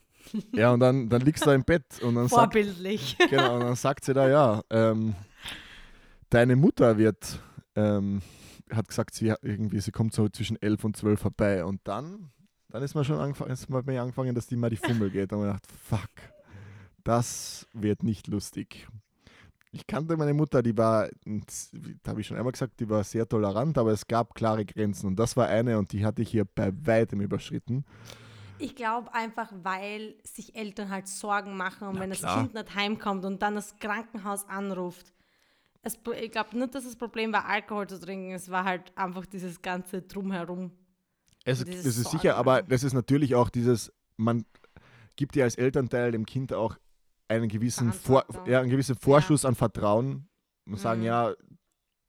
B: [laughs] ja, und dann, dann liegst du da im Bett und dann
A: Vorbildlich.
B: Sagt, genau, und dann sagt sie da, ja, ähm, deine Mutter wird, ähm, hat gesagt, sie irgendwie, sie kommt so zwischen elf und zwölf vorbei. Und dann, dann ist man schon angefangen, ist man angefangen, dass die mal die Fummel geht. Und man dachte, fuck, das wird nicht lustig. Ich kannte meine Mutter, die war, da habe ich schon einmal gesagt, die war sehr tolerant, aber es gab klare Grenzen. Und das war eine und die hatte ich hier bei weitem überschritten.
A: Ich glaube einfach, weil sich Eltern halt Sorgen machen und Na, wenn klar. das Kind nicht heimkommt und dann das Krankenhaus anruft, es, ich glaube nicht, dass das Problem war, Alkohol zu trinken. Es war halt einfach dieses ganze Drumherum.
B: Es, das ist sicher, aber das ist natürlich auch dieses, man gibt ja als Elternteil dem Kind auch einen gewissen, Vor, ja, einen gewissen Vorschuss ja. an Vertrauen. Und sagen, mhm. ja,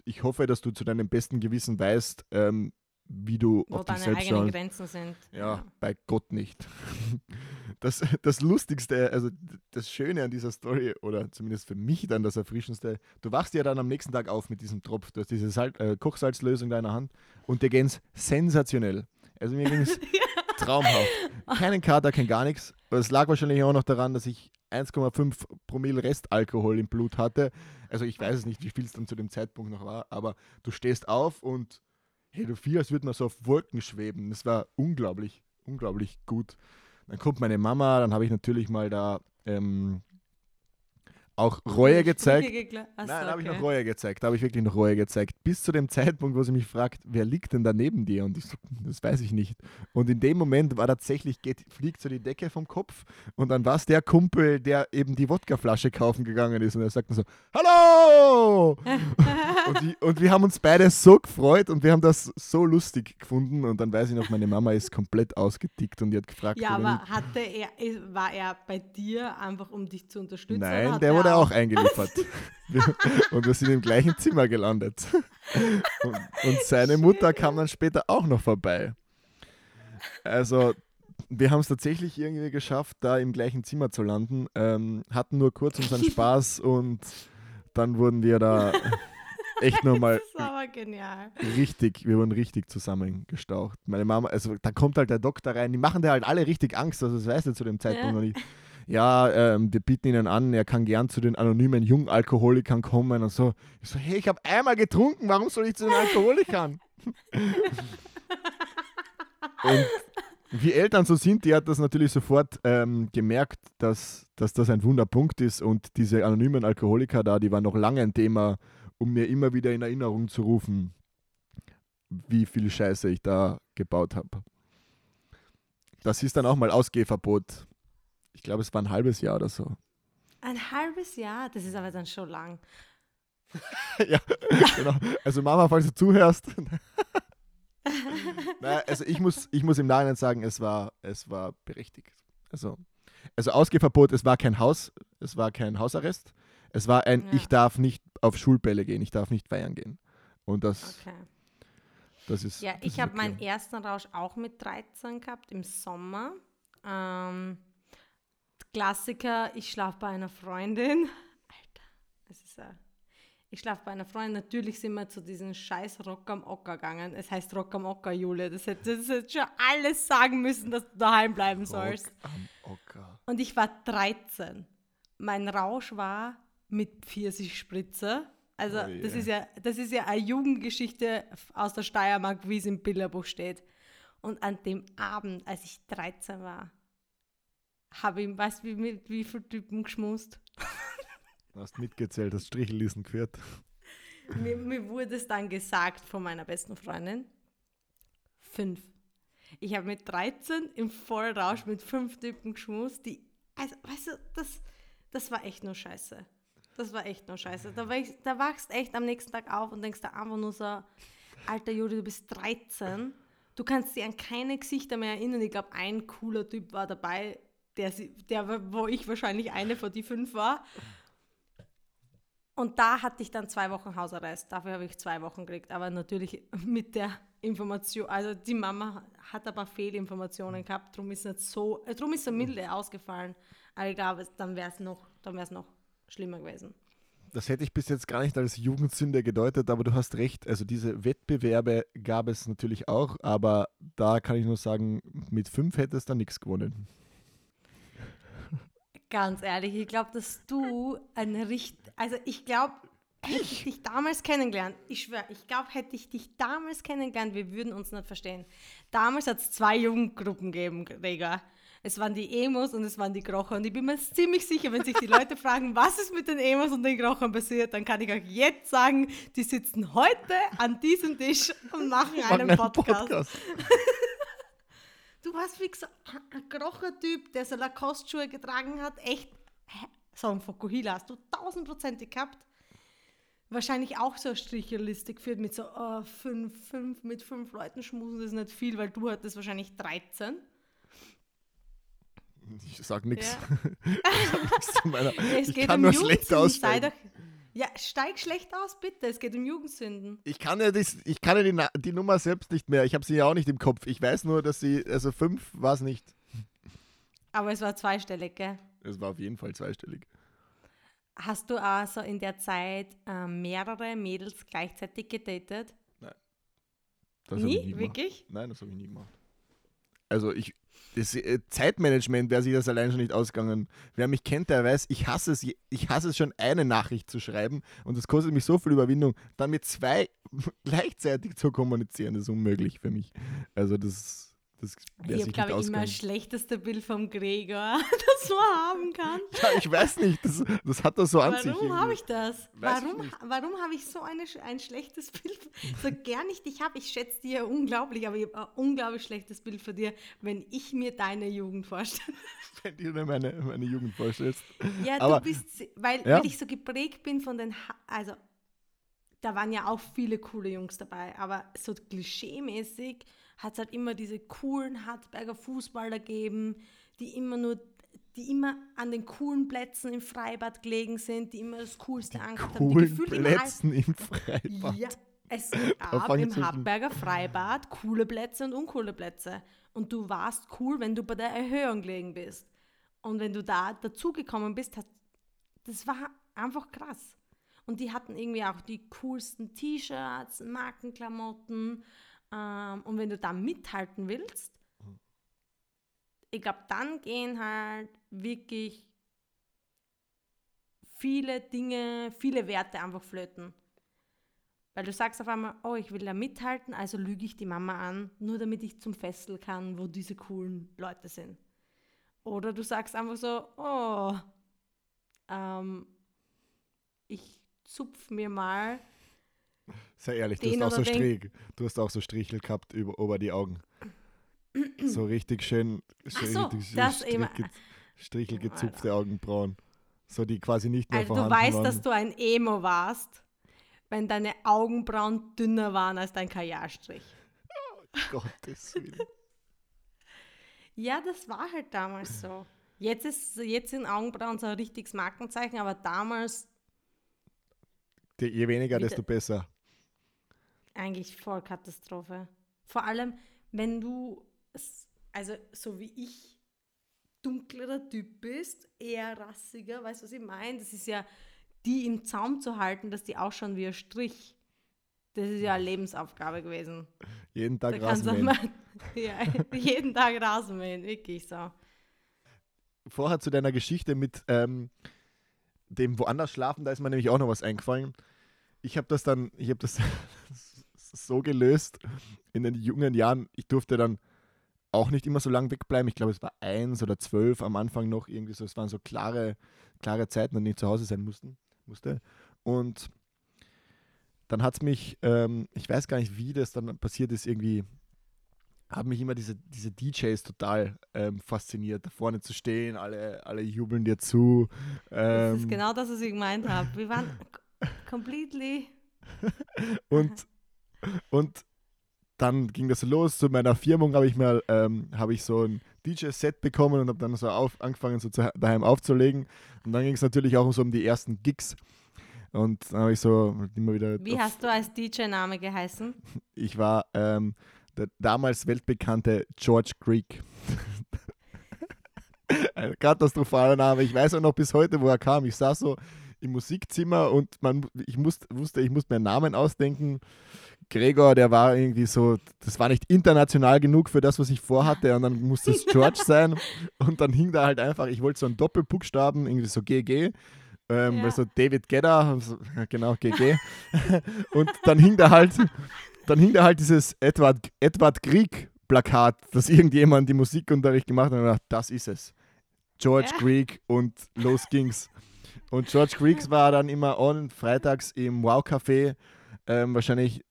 B: ich hoffe, dass du zu deinem besten Gewissen weißt, ähm, wie du
A: Wo
B: auf dich
A: selbst eigenen Grenzen sind.
B: Ja, ja, bei Gott nicht. [laughs] Das, [laughs] das Lustigste, also das Schöne an dieser Story, oder zumindest für mich dann das Erfrischendste, du wachst ja dann am nächsten Tag auf mit diesem Tropf, du hast diese Sal äh, Kochsalzlösung in deiner Hand und dir geht's sensationell. Also mir ging es [laughs] traumhaft. Keinen Kater, kein gar nichts. Es lag wahrscheinlich auch noch daran, dass ich 1,5 Promille Restalkohol im Blut hatte. Also ich weiß es nicht, wie viel es dann zu dem Zeitpunkt noch war, aber du stehst auf und hey, du viel, als würde man so auf Wolken schweben. Das war unglaublich, unglaublich gut. Dann kommt meine Mama, dann habe ich natürlich mal da ähm, auch Reue gezeigt. Nein, da habe ich noch Reue gezeigt. Da habe ich wirklich noch Reue gezeigt. Bis zu dem Zeitpunkt, wo sie mich fragt, wer liegt denn da neben dir? Und ich so, das weiß ich nicht. Und in dem Moment war tatsächlich, geht, fliegt so die Decke vom Kopf und dann war es der Kumpel, der eben die Wodkaflasche kaufen gegangen ist. Und er sagt dann so, Hallo! [laughs] und, die, und wir haben uns beide so gefreut und wir haben das so lustig gefunden. Und dann weiß ich noch, meine Mama ist komplett ausgetickt und die hat gefragt.
A: Ja, aber hatte er, war er bei dir einfach, um dich zu unterstützen?
B: Nein, der wurde auch eingeliefert. [laughs] und wir sind im gleichen Zimmer gelandet. Und, und seine Mutter kam dann später auch noch vorbei. Also, wir haben es tatsächlich irgendwie geschafft, da im gleichen Zimmer zu landen. Ähm, hatten nur kurz unseren [laughs] Spaß und dann wurden wir da echt nochmal. Richtig, wir wurden richtig zusammengestaucht. Meine Mama, also da kommt halt der Doktor rein, die machen dir halt alle richtig Angst, also das weiß er zu dem Zeitpunkt ja. noch nicht. Ja, ähm, wir bieten ihn an, er kann gern zu den anonymen Jungalkoholikern kommen und so. Ich so, hey, ich habe einmal getrunken, warum soll ich zu den Alkoholikern? [laughs] und wie Eltern so sind, die hat das natürlich sofort ähm, gemerkt, dass, dass das ein Wunderpunkt ist und diese anonymen Alkoholiker da, die waren noch lange ein Thema, um mir immer wieder in Erinnerung zu rufen, wie viel Scheiße ich da gebaut habe. Das ist dann auch mal Ausgehverbot. Ich glaube, es war ein halbes Jahr oder so.
A: Ein halbes Jahr? Das ist aber dann schon lang. [laughs]
B: ja, genau. Also Mama, falls du zuhörst. [laughs] naja, also ich muss, ich muss im Nachhinein sagen, es war, es war berechtigt. Also, also Ausgehverbot, es war kein Haus, es war kein Hausarrest. Es war ein, ja. ich darf nicht auf Schulbälle gehen, ich darf nicht feiern gehen. Und das, okay. das ist.
A: Ja, das ich habe meinen ersten Rausch auch mit 13 gehabt im Sommer. Ähm, Klassiker, ich schlafe bei einer Freundin. Alter, das ist ja. Ich schlafe bei einer Freundin. Natürlich sind wir zu diesem scheiß Rock am Ocker gegangen. Es heißt Rock am Ocker, Julia. Das hätte, das hätte schon alles sagen müssen, dass du daheim bleiben sollst. Rock am Ocker. Und ich war 13. Mein Rausch war mit Pfirsichspritze. Also oh yeah. das, ist ja, das ist ja eine Jugendgeschichte aus der Steiermark, wie es im Bilderbuch steht. Und an dem Abend, als ich 13 war, habe ich, weißt du, mit wie viele Typen geschmust?
B: Du hast mitgezählt, hast Strichelisten geführt.
A: Mir, mir wurde es dann gesagt von meiner besten Freundin. Fünf. Ich habe mit 13 im Vollrausch mit fünf Typen geschmust, die, also, weißt du, das, das war echt nur scheiße. Das war echt nur scheiße. Da, ich, da wachst echt am nächsten Tag auf und denkst da einfach nur so, alter Juri, du bist 13. Du kannst dich an keine Gesichter mehr erinnern. Ich glaube, ein cooler Typ war dabei, der, der, wo ich wahrscheinlich eine von die fünf war. Und da hatte ich dann zwei Wochen Hausarrest. Dafür habe ich zwei Wochen gekriegt. Aber natürlich mit der Information, also die Mama hat aber Fehlinformationen gehabt, darum ist es so, äh, darum ist er milde ausgefallen. Aber ich glaube, dann wäre es noch, dann wäre es noch schlimmer gewesen.
B: Das hätte ich bis jetzt gar nicht als Jugendsünde gedeutet, aber du hast recht. Also diese Wettbewerbe gab es natürlich auch, aber da kann ich nur sagen, mit fünf hättest du nichts gewonnen.
A: Ganz ehrlich, ich glaube, dass du ein richtig, also ich glaube, hätte ich dich damals kennengelernt, ich schwöre, ich glaube, hätte ich dich damals kennengelernt, wir würden uns nicht verstehen. Damals hat es zwei Jugendgruppen gegeben, Rega. Es waren die Emos und es waren die Krocher. Und ich bin mir ziemlich sicher, wenn sich die Leute fragen, [laughs] was ist mit den Emos und den Krochern passiert, dann kann ich euch jetzt sagen, die sitzen heute an diesem Tisch und machen einen, einen Podcast. Podcast. [laughs] du warst wie gesagt ein Krocher-Typ, der so Lacoste-Schuhe getragen hat. Echt, so ein Fokuhila hast du tausendprozentig gehabt wahrscheinlich auch so eine Stricherliste geführt mit so oh, fünf, fünf, mit fünf Leuten schmusen, das ist nicht viel, weil du hattest wahrscheinlich 13.
B: Ich sag nichts. Ja. [laughs] ich kann um nur schlecht aussteigen.
A: Ja, steig schlecht aus, bitte. Es geht um Jugendsünden.
B: Ich kann ja, das, ich kann ja die, die Nummer selbst nicht mehr. Ich habe sie ja auch nicht im Kopf. Ich weiß nur, dass sie, also fünf war es nicht.
A: Aber es war zweistellig, gell?
B: Es war auf jeden Fall zweistellig.
A: Hast du also in der Zeit äh, mehrere Mädels gleichzeitig gedatet?
B: Nein.
A: Das nie? nie Wirklich?
B: Nein, das habe ich nie gemacht. Also ich, das äh, Zeitmanagement wäre sich das allein schon nicht ausgegangen. Wer mich kennt, der weiß, ich hasse es, ich hasse es schon, eine Nachricht zu schreiben und das kostet mich so viel Überwindung. Dann mit zwei [laughs] gleichzeitig zu kommunizieren, das ist unmöglich für mich. Also das das
A: ich habe, glaube ich, immer das schlechteste Bild vom Gregor, [laughs] das man haben kann. [laughs]
B: Ja, ich weiß nicht, das, das hat er so an
A: warum sich. Warum habe ich das? Weiß warum warum habe ich so eine, ein schlechtes Bild? So nicht, ich habe, ich schätze dir unglaublich, aber ich habe ein unglaublich schlechtes Bild von dir, wenn ich mir deine Jugend vorstelle. [laughs]
B: Wenn du dir meine, meine Jugend vorstellst.
A: Ja, aber, du bist, weil, ja? weil ich so geprägt bin von den, also da waren ja auch viele coole Jungs dabei, aber so klischeemäßig hat es halt immer diese coolen Hartberger Fußballer gegeben, die immer nur die immer an den coolen Plätzen im Freibad gelegen sind, die immer das Coolste angehabt
B: haben. Die coolen Plätzen im Freibad.
A: Ja, es [laughs] gab im Hartberger Freibad coole Plätze und uncoole Plätze. Und du warst cool, wenn du bei der Erhöhung gelegen bist. Und wenn du da dazugekommen bist, das war einfach krass. und die hatten irgendwie auch die coolsten T-Shirts, Markenklamotten. Ähm, und wenn du da mithalten willst, ich glaube, dann gehen halt wirklich viele Dinge, viele Werte einfach flöten. Weil du sagst auf einmal, oh, ich will da mithalten, also lüge ich die Mama an, nur damit ich zum Festel kann, wo diese coolen Leute sind. Oder du sagst einfach so, oh, ähm, ich zupf mir mal.
B: Sei ehrlich, du hast, auch so Strich, du hast auch so Strichel gehabt über, über die Augen. so richtig schön, schön
A: so, richtig das
B: Strichel, Strichel gezupfte Augenbrauen. So die quasi nicht mehr
A: also
B: vorhanden
A: du weißt,
B: waren.
A: dass du ein Emo warst, wenn deine Augenbrauen dünner waren als dein Kajalstrich.
B: Oh, Gottes Willen. [laughs]
A: ja, das war halt damals so. Jetzt, ist, jetzt sind Augenbrauen so ein richtiges Markenzeichen, aber damals.
B: Je weniger, desto besser.
A: Eigentlich voll Katastrophe. Vor allem, wenn du, also so wie ich, dunklerer Typ bist, eher rassiger, weißt du, was ich meine? Das ist ja, die im Zaum zu halten, dass die ausschauen wie ein Strich. Das ist ja eine Lebensaufgabe gewesen.
B: Jeden Tag Rasenmähen. [laughs]
A: ja, jeden Tag Rasenmähen, wirklich so
B: vorher zu deiner Geschichte mit ähm, dem woanders schlafen, da ist mir nämlich auch noch was eingefallen. Ich habe das dann, ich habe das [laughs] so gelöst in den jungen Jahren. Ich durfte dann auch nicht immer so lange wegbleiben. Ich glaube, es war eins oder zwölf am Anfang noch irgendwie so. Es waren so klare, klare Zeiten, an denen ich zu Hause sein mussten, musste. Und dann hat es mich, ähm, ich weiß gar nicht, wie das dann passiert ist, irgendwie haben mich immer diese, diese DJs total ähm, fasziniert, da vorne zu stehen, alle, alle jubeln dir zu.
A: Ähm, das ist ähm, genau das, was ich gemeint habe. Wir waren completely. [laughs]
B: und, und dann ging das los. Zu meiner Firmung habe ich mal ähm, hab ich so ein DJ-Set bekommen und habe dann so auf, angefangen, so zu, daheim aufzulegen. Und dann ging es natürlich auch so um die ersten Gigs. Und dann habe ich so immer wieder.
A: Wie hast du als DJ-Name geheißen? [laughs]
B: Ich war ähm, der damals weltbekannte George Greek. [laughs] Ein katastrophaler Name. Ich weiß auch noch bis heute, wo er kam. Ich saß so im Musikzimmer und man, ich musste, wusste, ich musste mir einen Namen ausdenken. Gregor, der war irgendwie so, das war nicht international genug für das, was ich vorhatte und dann musste es George [laughs] sein und dann hing da halt einfach, ich wollte so einen Doppelbuchstaben, irgendwie so GG, ähm, ja. also David Gedder, genau, GG [laughs] und dann hing da halt dann hing da halt dieses Edward, Edward Grieg-Plakat, das irgendjemand im Musikunterricht gemacht hat und gedacht, das ist es. George ja. Grieg und los ging's. Und George Greeks war dann immer on, freitags im Wow-Café, ähm, wahrscheinlich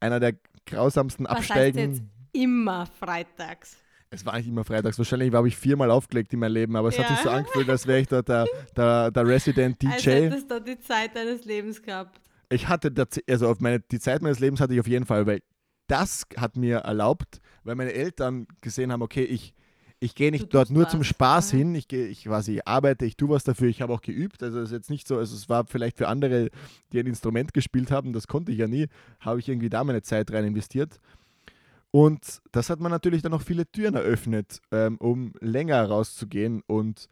B: einer der grausamsten Was Absteigen. Heißt jetzt
A: immer freitags?
B: Es war nicht immer freitags. Wahrscheinlich habe ich viermal aufgelegt in meinem Leben, aber es ja. hat sich so angefühlt, als wäre ich da der, der, der Resident DJ. [laughs] Als
A: hättest du die Zeit deines Lebens gehabt
B: ich hatte, also auf meine, die Zeit meines Lebens hatte ich auf jeden Fall, weil das hat mir erlaubt, weil meine Eltern gesehen haben, okay, ich, ich gehe nicht dort nur Spaß. zum Spaß hin, ich gehe, ich quasi arbeite, ich tue was dafür, ich habe auch geübt, also es ist jetzt nicht so, also es war vielleicht für andere, die ein Instrument gespielt haben, das konnte ich ja nie, habe ich irgendwie da meine Zeit rein investiert. Und das hat man natürlich dann auch viele Türen eröffnet, ähm, um länger rauszugehen und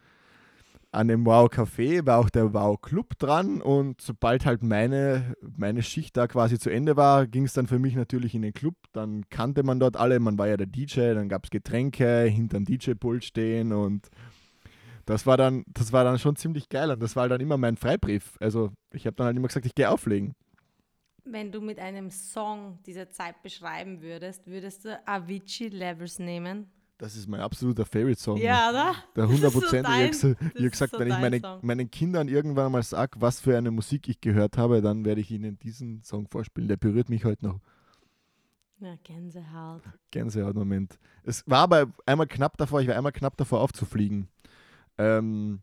B: an dem Wow Café war auch der Wow Club dran und sobald halt meine, meine Schicht da quasi zu Ende war, ging es dann für mich natürlich in den Club. Dann kannte man dort alle, man war ja der DJ, dann gab es Getränke, hinterm DJ-Pult stehen und das war, dann, das war dann schon ziemlich geil und das war dann immer mein Freibrief. Also ich habe dann halt immer gesagt, ich gehe auflegen.
A: Wenn du mit einem Song diese Zeit beschreiben würdest, würdest du Avicii Levels nehmen?
B: Das ist mein absoluter Favorite-Song.
A: Ja, oder?
B: Der 100 Prozent. So ich habe gesagt, so wenn ich meine, meinen Kindern irgendwann mal sage, was für eine Musik ich gehört habe, dann werde ich ihnen diesen Song vorspielen. Der berührt mich heute noch.
A: Ja, Gänsehaut.
B: Gänsehaut-Moment. Es war aber einmal knapp davor, ich war einmal knapp davor aufzufliegen. Ähm,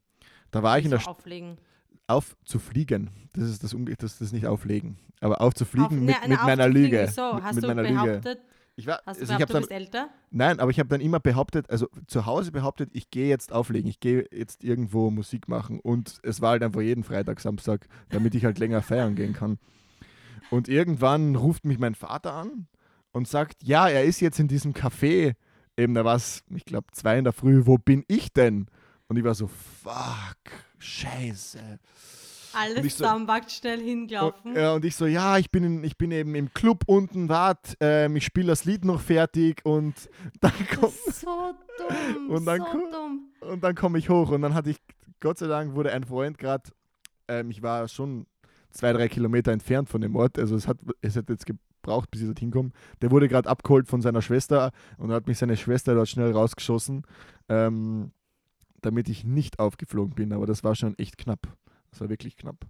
B: da war ich in der St
A: Auflegen.
B: Aufzufliegen. Das ist das, das, das nicht auflegen. Aber aufzufliegen Auf, mit, ne, mit meiner Lüge.
A: So,
B: mit,
A: hast
B: mit
A: du behauptet,
B: Lüge. Ich war,
A: Hast
B: du
A: also ich du bist älter?
B: Nein, aber ich habe dann immer behauptet, also zu Hause behauptet, ich gehe jetzt auflegen, ich gehe jetzt irgendwo Musik machen. Und es war halt einfach jeden Freitag, Samstag, damit ich halt länger [laughs] feiern gehen kann. Und irgendwann ruft mich mein Vater an und sagt, ja, er ist jetzt in diesem Café, eben da war es, ich glaube, zwei in der Früh, wo bin ich denn? Und ich war so, fuck, scheiße.
A: Alles so, zusammenpackt, schnell hingelaufen.
B: Und, ja, und ich so, ja, ich bin, in, ich bin eben im Club unten, wart, ähm, ich spiele das Lied noch fertig und [laughs] dann kommt.
A: So dumm,
B: und dann
A: so dumm.
B: Und dann komme ich hoch und dann hatte ich, Gott sei Dank, wurde ein Freund gerade, ähm, ich war schon zwei, drei Kilometer entfernt von dem Ort, also es hat, es hat jetzt gebraucht, bis ich dorthin komme. Der wurde gerade abgeholt von seiner Schwester und hat mich seine Schwester dort schnell rausgeschossen. Ähm, damit ich nicht aufgeflogen bin, aber das war schon echt knapp. Das war wirklich knapp.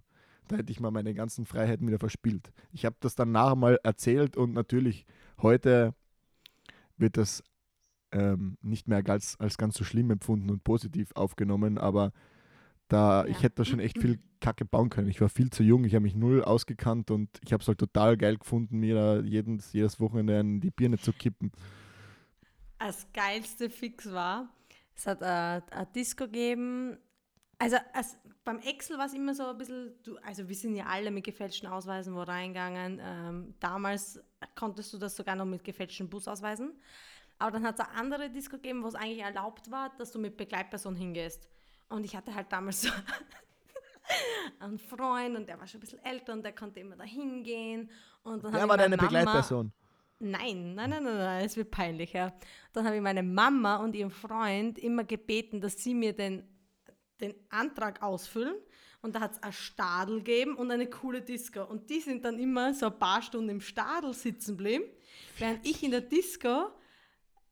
B: Da hätte ich mal meine ganzen Freiheiten wieder verspielt. Ich habe das dann nachher mal erzählt und natürlich heute wird das ähm, nicht mehr als, als ganz so schlimm empfunden und positiv aufgenommen, aber da ja. ich hätte da schon echt viel Kacke bauen können. Ich war viel zu jung, ich habe mich null ausgekannt und ich habe es halt total geil gefunden, mir da jedes, jedes Wochenende in die Birne zu kippen.
A: Das geilste Fix war, es hat ein Disco gegeben. Also als, beim Excel war es immer so ein bisschen, du, also wir sind ja alle mit gefälschten Ausweisen wo reingegangen. Ähm, damals konntest du das sogar noch mit gefälschten Busausweisen. Aber dann hat es eine andere Disco gegeben, wo es eigentlich erlaubt war, dass du mit Begleitperson hingehst. Und ich hatte halt damals so [laughs] einen Freund und der war schon ein bisschen älter und der konnte immer da hingehen. Und dann
B: der war deine Mama, Begleitperson.
A: Nein, nein, nein, nein, nein, es wird peinlicher. Dann habe ich meine Mama und ihren Freund immer gebeten, dass sie mir den, den Antrag ausfüllen. Und da hat es ein Stadel gegeben und eine coole Disco. Und die sind dann immer so ein paar Stunden im Stadel sitzen geblieben, während ich in der Disco,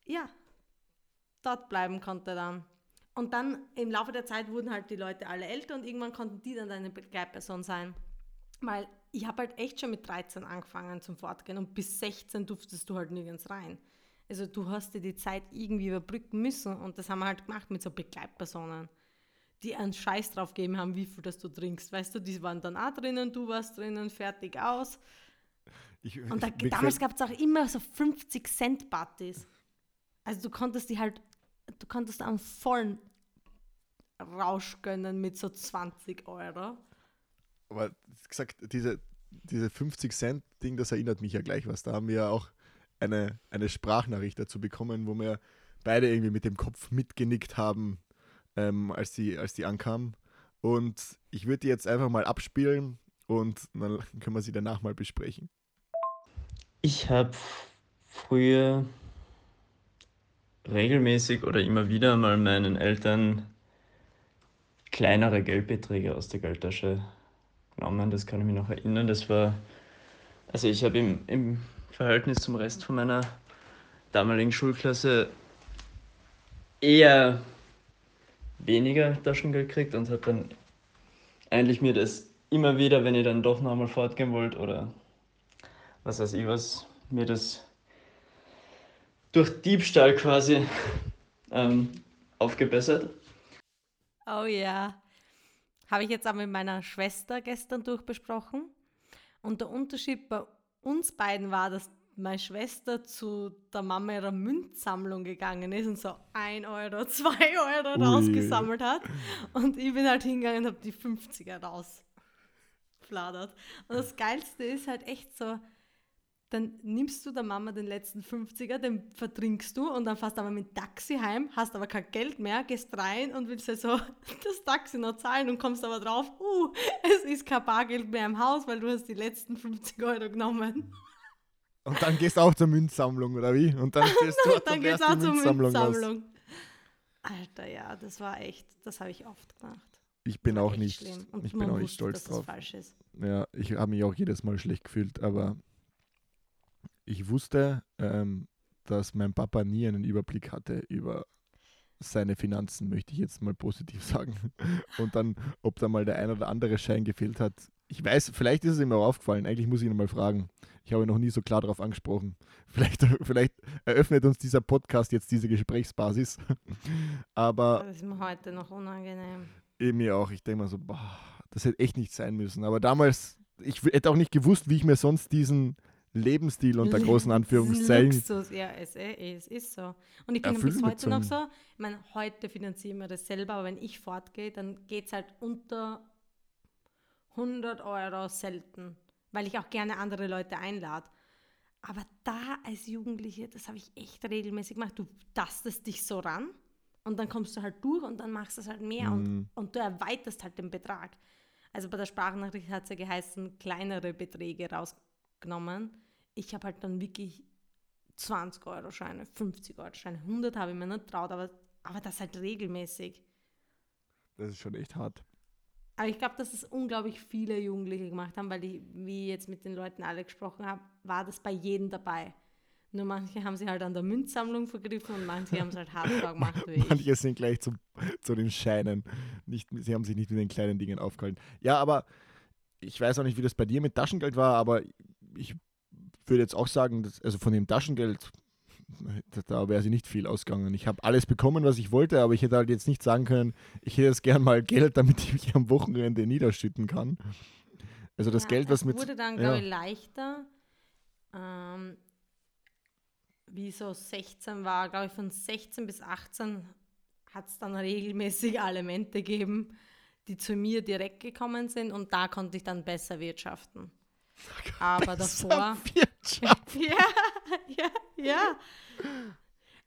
A: ja, dort bleiben konnte dann. Und dann im Laufe der Zeit wurden halt die Leute alle älter und irgendwann konnten die dann deine Begleitperson sein. Weil ich habe halt echt schon mit 13 angefangen zum Fortgehen und bis 16 durftest du halt nirgends rein. Also du hast dir die Zeit irgendwie überbrücken müssen und das haben wir halt gemacht mit so Begleitpersonen, die einen Scheiß drauf gegeben haben, wie viel das du trinkst. Weißt du, die waren dann auch drinnen, du warst drinnen, fertig aus. Ich, und da, damals gab es auch immer so 50 Cent Partys. Also du konntest die halt, du konntest einen vollen Rausch gönnen mit so 20 Euro
B: aber gesagt, diese, diese 50 Cent Ding, das erinnert mich ja gleich was. Da haben wir ja auch eine, eine Sprachnachricht dazu bekommen, wo wir beide irgendwie mit dem Kopf mitgenickt haben, ähm, als, die, als die ankam. Und ich würde die jetzt einfach mal abspielen und dann [laughs] können wir sie danach mal besprechen.
C: Ich habe früher regelmäßig oder immer wieder mal meinen Eltern kleinere Geldbeträge aus der Geldtasche genommen, das kann ich mich noch erinnern. Das war, also ich habe im, im Verhältnis zum Rest von meiner damaligen Schulklasse eher weniger Taschengeld gekriegt und habe dann eigentlich mir das immer wieder, wenn ich dann doch nochmal fortgehen wollte oder was weiß ich was, mir das durch Diebstahl quasi [laughs] ähm, aufgebessert.
A: Oh ja. Habe ich jetzt auch mit meiner Schwester gestern durchbesprochen. Und der Unterschied bei uns beiden war, dass meine Schwester zu der Mama ihrer Münzsammlung gegangen ist und so ein Euro, [laughs] zwei Euro Ui. rausgesammelt hat. Und ich bin halt hingegangen und habe die 50er rausfladert. Und das Geilste ist halt echt so, dann nimmst du der Mama den letzten 50er, den vertrinkst du und dann fährst du aber mit Taxi heim, hast aber kein Geld mehr, gehst rein und willst also [laughs] das Taxi noch zahlen und kommst aber drauf, uh, es ist kein Bargeld mehr im Haus, weil du hast die letzten 50 Euro genommen.
B: Und dann gehst du auch zur Münzsammlung, oder wie? Und dann [laughs] gehst du
A: dann gehst auch zur Münzsammlung. Alter, ja, das war echt, das habe ich oft gemacht.
B: Ich bin auch nicht, ich bin auch nicht stolz drauf. Ja, ich habe mich auch jedes Mal schlecht gefühlt, aber ich wusste, ähm, dass mein Papa nie einen Überblick hatte über seine Finanzen, möchte ich jetzt mal positiv [laughs] sagen. Und dann, ob da mal der ein oder andere Schein gefehlt hat. Ich weiß, vielleicht ist es ihm auch aufgefallen. Eigentlich muss ich ihn mal fragen. Ich habe noch nie so klar darauf angesprochen. [laughs] Vielleicht, vielleicht eröffnet uns dieser Podcast jetzt diese Gesprächsbasis. [laughs] Aber.
A: Das ist mir heute noch unangenehm.
B: Eben mir auch. Ich denke mal so, boah, das hätte echt nicht sein müssen. Aber damals, ich hätte auch nicht gewusst, wie ich mir sonst diesen Lebensstil unter [laughs] großen Anführungszeichen.
A: Luxus, ja, es, eh, es ist so. Und ich bin bis heute noch so, ich meine, heute finanziere ich mir das selber, aber wenn ich fortgehe, dann geht es halt unter 100 Euro selten, weil ich auch gerne andere Leute einlade. Aber da als Jugendliche, das habe ich echt regelmäßig gemacht. Du tastest dich so ran und dann kommst du halt durch und dann machst du es halt mehr mm. und, und du erweiterst halt den Betrag. Also bei der Sprachnachricht hat es ja geheißen, kleinere Beträge rausgenommen. Ich habe halt dann wirklich 20 Euro Scheine, 50 Euro Scheine, 100 habe ich mir nicht traut, aber, aber das halt regelmäßig.
B: Das ist schon echt hart.
A: Aber ich glaube, dass es unglaublich viele Jugendliche gemacht haben, weil ich, wie ich jetzt mit den Leuten alle gesprochen habe, war das bei jedem dabei. Nur manche haben sich halt an der Münzsammlung vergriffen und manche haben es halt hardcore gemacht.
B: Manche sind gleich zu, zu den Scheinen. Nicht, sie haben sich nicht mit den kleinen Dingen aufgehalten. Ja, aber ich weiß auch nicht, wie das bei dir mit Taschengeld war, aber ich würde jetzt auch sagen, dass, also von dem Taschengeld, da wäre sie nicht viel ausgegangen. Ich habe alles bekommen, was ich wollte, aber ich hätte halt jetzt nicht sagen können, ich hätte jetzt gern mal Geld, damit ich mich am Wochenende niederschütten kann. Also das ja, Geld, was mit.
A: Es wurde dann, glaube ich, leichter. Ähm, wie so 16 war, glaube ich, von 16 bis 18 hat es dann regelmäßig Elemente gegeben, die zu mir direkt gekommen sind und da konnte ich dann besser wirtschaften. Aber davor. [laughs] Ja, ja, ja.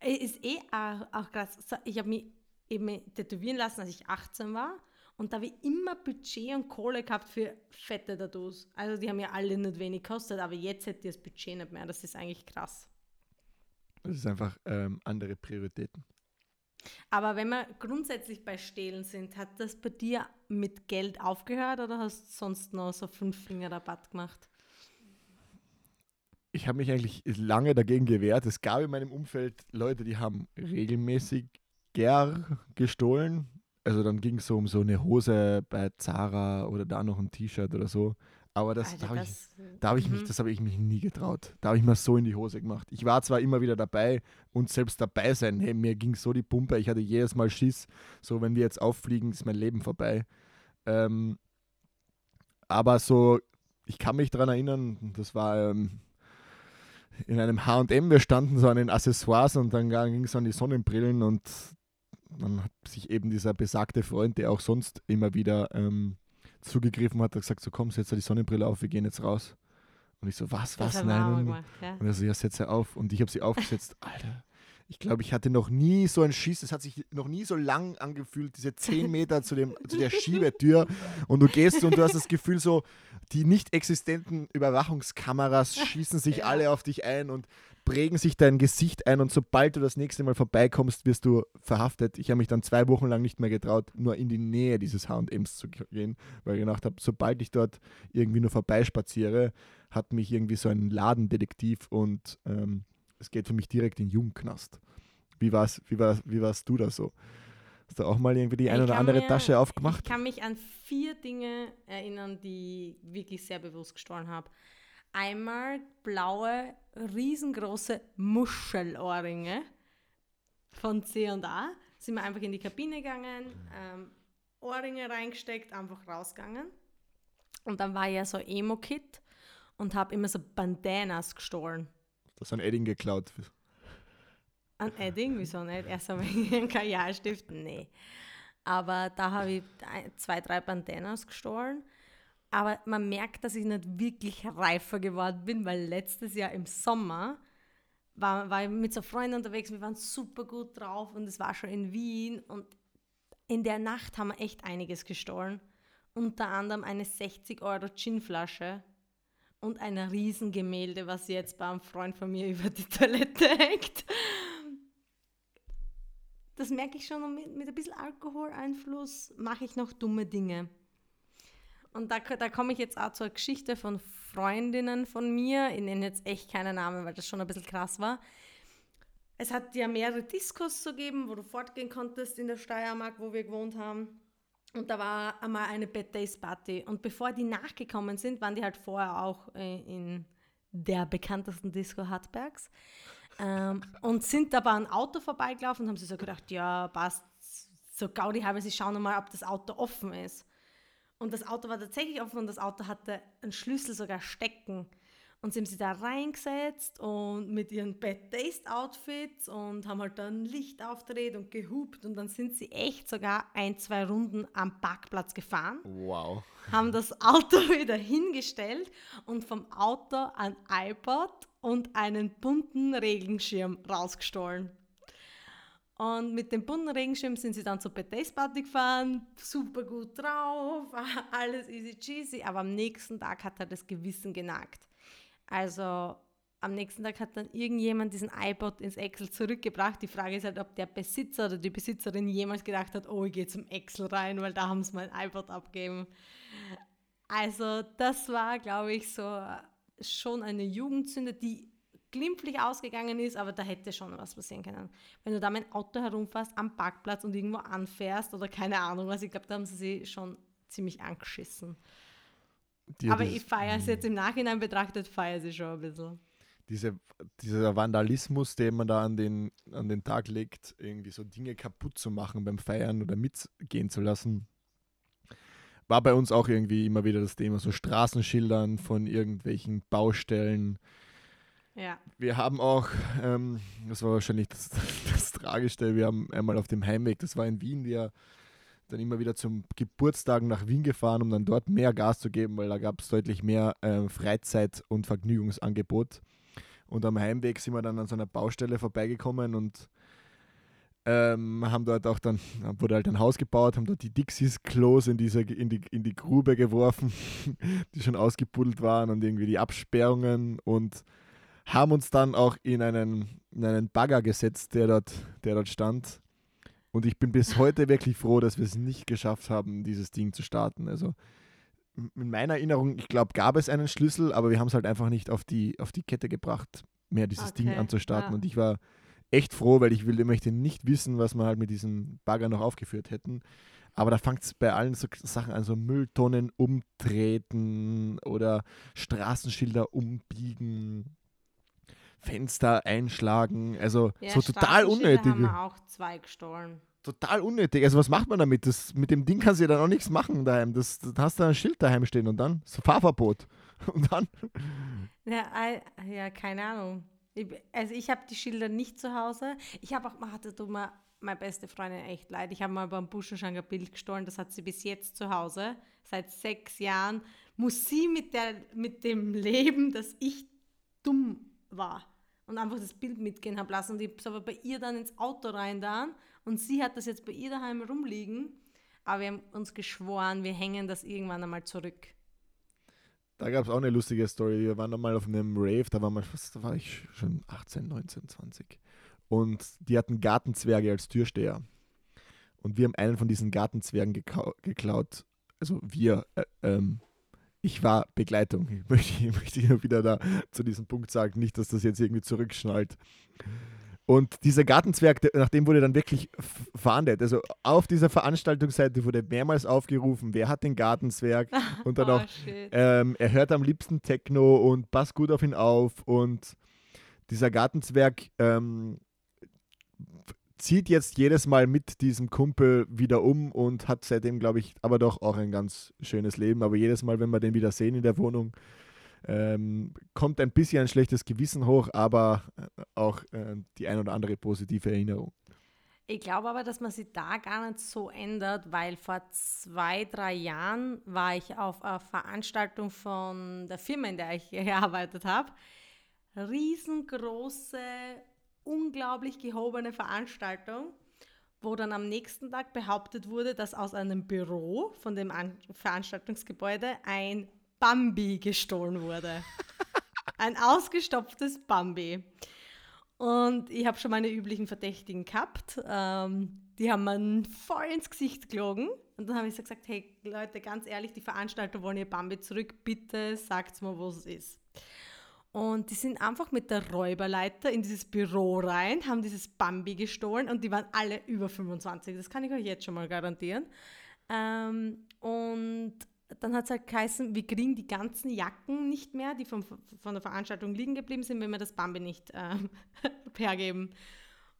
A: Ist eh auch, auch krass. Ich habe mich eben tätowieren lassen, als ich 18 war. Und da habe ich immer Budget und Kohle gehabt für fette Tattoos. Also die haben ja alle nicht wenig gekostet, aber jetzt hätte ich das Budget nicht mehr. Das ist eigentlich krass.
B: Das ist einfach ähm, andere Prioritäten.
A: Aber wenn wir grundsätzlich bei Stehlen sind, hat das bei dir mit Geld aufgehört oder hast du sonst noch so fünf Finger Rabatt gemacht?
B: Ich habe mich eigentlich lange dagegen gewehrt. Es gab in meinem Umfeld Leute, die haben regelmäßig ger gestohlen. Also dann ging es so um so eine Hose bei Zara oder da noch ein T-Shirt oder so. Aber das, Alter, da habe ich, da hab ich mich, mhm. das habe ich mich nie getraut. Da habe ich mir so in die Hose gemacht. Ich war zwar immer wieder dabei und selbst dabei sein, hey, mir ging so die Pumpe, ich hatte jedes Mal Schiss, so wenn wir jetzt auffliegen, ist mein Leben vorbei. Ähm, aber so, ich kann mich daran erinnern, das war ähm, in einem H&M, wir standen so an den Accessoires und dann ging es an die Sonnenbrillen und dann hat sich eben dieser besagte Freund, der auch sonst immer wieder ähm, zugegriffen hat, hat gesagt, so komm, setz die Sonnenbrille auf, wir gehen jetzt raus. Und ich so, was, was, nein. Und, ja. und er so, ja, setz sie auf. Und ich habe sie aufgesetzt. [laughs] Alter, ich glaube, ich hatte noch nie so einen Schiss. Es hat sich noch nie so lang angefühlt, diese 10 Meter zu, dem, zu der Schiebetür. Und du gehst und du hast das Gefühl so, die nicht existenten Überwachungskameras schießen sich alle auf dich ein und prägen sich dein Gesicht ein und sobald du das nächste Mal vorbeikommst, wirst du verhaftet. Ich habe mich dann zwei Wochen lang nicht mehr getraut, nur in die Nähe dieses H&Ms zu gehen, weil ich gedacht habe, sobald ich dort irgendwie nur vorbeispaziere, hat mich irgendwie so ein Ladendetektiv und ähm, es geht für mich direkt in den Jugendknast. Wie war's, wie, war, wie warst du da so? Hast du auch mal irgendwie die eine oder andere mir, Tasche aufgemacht?
A: Ich kann mich an vier Dinge erinnern, die ich wirklich sehr bewusst gestohlen habe einmal blaue, riesengroße Muschelohrringe von C&A. Sind wir einfach in die Kabine gegangen, ähm, Ohrringe reingesteckt, einfach rausgegangen. Und dann war ja so Emo-Kit und habe immer so Bandanas gestohlen.
B: Das ein Edding geklaut.
A: Ein Edding? Wieso nicht? Erst einmal [laughs] einen Kajalstift? Nee. Aber da habe ich zwei, drei Bandanas gestohlen aber man merkt, dass ich nicht wirklich reifer geworden bin, weil letztes Jahr im Sommer war, war ich mit so Freunden unterwegs, wir waren super gut drauf und es war schon in Wien und in der Nacht haben wir echt einiges gestohlen. Unter anderem eine 60 Euro Ginflasche und ein Riesengemälde, was jetzt bei einem Freund von mir [laughs] über die Toilette hängt. Das merke ich schon, mit, mit ein bisschen Alkoholeinfluss mache ich noch dumme Dinge. Und da, da komme ich jetzt auch zur Geschichte von Freundinnen von mir. Ich nenne jetzt echt keinen Namen, weil das schon ein bisschen krass war. Es hat ja mehrere Diskos zu geben, wo du fortgehen konntest in der Steiermark, wo wir gewohnt haben. Und da war einmal eine Bad Days Party. Und bevor die nachgekommen sind, waren die halt vorher auch äh, in der bekanntesten Disco Hartbergs. Ähm, und sind aber an Auto vorbeigelaufen und haben sich so gedacht, ja, passt, so Gaudi halber, sie schauen mal, ob das Auto offen ist. Und das Auto war tatsächlich offen und das Auto hatte einen Schlüssel sogar stecken. Und sie haben sich da reingesetzt und mit ihren Bad Taste Outfits und haben halt dann Licht aufgedreht und gehupt und dann sind sie echt sogar ein, zwei Runden am Parkplatz gefahren.
B: Wow.
A: Haben das Auto [laughs] wieder hingestellt und vom Auto ein iPod und einen bunten Regenschirm rausgestohlen. Und mit dem bunten Regenschirm sind sie dann zur Party gefahren, super gut drauf, [laughs] alles easy cheesy, aber am nächsten Tag hat er das Gewissen genagt. Also am nächsten Tag hat dann irgendjemand diesen iPod ins Excel zurückgebracht. Die Frage ist halt, ob der Besitzer oder die Besitzerin jemals gedacht hat, oh, ich gehe zum Excel rein, weil da haben sie mein iPod abgegeben. Also das war, glaube ich, so schon eine Jugendsünde, die glimpflich ausgegangen ist, aber da hätte schon was passieren können. Wenn du da mit dem Auto herumfährst am Parkplatz und irgendwo anfährst oder keine Ahnung was, ich glaube, da haben sie sich schon ziemlich angeschissen. Die, aber ich feiere es jetzt im Nachhinein betrachtet, feiere sie schon ein bisschen.
B: Diese, dieser Vandalismus, den man da an den, an den Tag legt, irgendwie so Dinge kaputt zu machen beim Feiern oder mitgehen zu lassen, war bei uns auch irgendwie immer wieder das Thema, so Straßenschildern von irgendwelchen Baustellen.
A: Ja.
B: Wir haben auch, ähm, das war wahrscheinlich das, [laughs] das Tragischste, wir haben einmal auf dem Heimweg, das war in Wien, wir dann immer wieder zum Geburtstag nach Wien gefahren, um dann dort mehr Gas zu geben, weil da gab es deutlich mehr äh, Freizeit- und Vergnügungsangebot. Und am Heimweg sind wir dann an so einer Baustelle vorbeigekommen und ähm, haben dort auch dann, wurde halt ein Haus gebaut, haben dort die Dixies-Klos in, in, die, in die Grube geworfen, [laughs] die schon ausgebuddelt waren und irgendwie die Absperrungen und haben uns dann auch in einen, in einen Bagger gesetzt, der dort, der dort stand. Und ich bin bis heute wirklich froh, dass wir es nicht geschafft haben, dieses Ding zu starten. Also in meiner Erinnerung, ich glaube, gab es einen Schlüssel, aber wir haben es halt einfach nicht auf die, auf die Kette gebracht, mehr dieses okay, Ding anzustarten. Ja. Und ich war echt froh, weil ich will, möchte nicht wissen, was wir halt mit diesem Bagger noch aufgeführt hätten. Aber da fängt es bei allen so Sachen an, so Mülltonnen umtreten oder Straßenschilder umbiegen, Fenster einschlagen. Also ja, so total unnötig. haben
A: wir auch zwei gestohlen.
B: Total unnötig. Also was macht man damit? Das, mit dem Ding kannst du ja dann auch nichts machen daheim. Das, das hast du ein Schild daheim stehen und dann so Fahrverbot. [laughs] Und dann?
A: Ja, ja keine Ahnung. Ich, also ich habe die Schilder nicht zu Hause. Ich habe auch, hatte tut mir meine beste Freundin echt leid. Ich habe mal beim Buschenschanger Bild gestohlen, das hat sie bis jetzt zu Hause. Seit sechs Jahren muss sie mit, der, mit dem leben, dass ich dumm war und einfach das Bild mitgehen habe lassen. Und ich habe es aber bei ihr dann ins Auto rein da und sie hat das jetzt bei ihr daheim rumliegen. Aber wir haben uns geschworen, wir hängen das irgendwann einmal zurück.
B: Da gab es auch eine lustige Story. Wir waren mal auf einem Rave, da war, man, da war ich schon 18, 19, 20. Und die hatten Gartenzwerge als Türsteher. Und wir haben einen von diesen Gartenzwergen geklaut. Also wir, äh, ähm, ich war Begleitung. Ich möchte, ich möchte hier wieder da zu diesem Punkt sagen, nicht, dass das jetzt irgendwie zurückschnallt. Und dieser Gartenzwerg, nach dem wurde dann wirklich verhandelt. Also auf dieser Veranstaltungsseite wurde mehrmals aufgerufen, wer hat den Gartenzwerg [laughs] und dann oh, auch, ähm, er hört am liebsten Techno und passt gut auf ihn auf. Und dieser Gartenzwerg ähm, zieht jetzt jedes Mal mit diesem Kumpel wieder um und hat seitdem, glaube ich, aber doch auch ein ganz schönes Leben. Aber jedes Mal, wenn wir den wieder sehen in der Wohnung, ähm, kommt ein bisschen ein schlechtes Gewissen hoch, aber äh, auch äh, die ein oder andere positive Erinnerung.
A: Ich glaube aber, dass man sich da gar nicht so ändert, weil vor zwei, drei Jahren war ich auf einer Veranstaltung von der Firma, in der ich [laughs] gearbeitet habe. Riesengroße, unglaublich gehobene Veranstaltung, wo dann am nächsten Tag behauptet wurde, dass aus einem Büro von dem Veranstaltungsgebäude ein Bambi gestohlen wurde. [laughs] Ein ausgestopftes Bambi. Und ich habe schon meine üblichen Verdächtigen gehabt. Ähm, die haben mir voll ins Gesicht gelogen. Und dann habe ich so gesagt, hey Leute, ganz ehrlich, die Veranstalter wollen ihr Bambi zurück. Bitte sagt mir, wo es ist. Und die sind einfach mit der Räuberleiter in dieses Büro rein, haben dieses Bambi gestohlen und die waren alle über 25. Das kann ich euch jetzt schon mal garantieren. Ähm, und dann hat es halt geheißen, wir kriegen die ganzen Jacken nicht mehr, die vom, von der Veranstaltung liegen geblieben sind, wenn wir das Bambi nicht äh, [laughs] hergeben.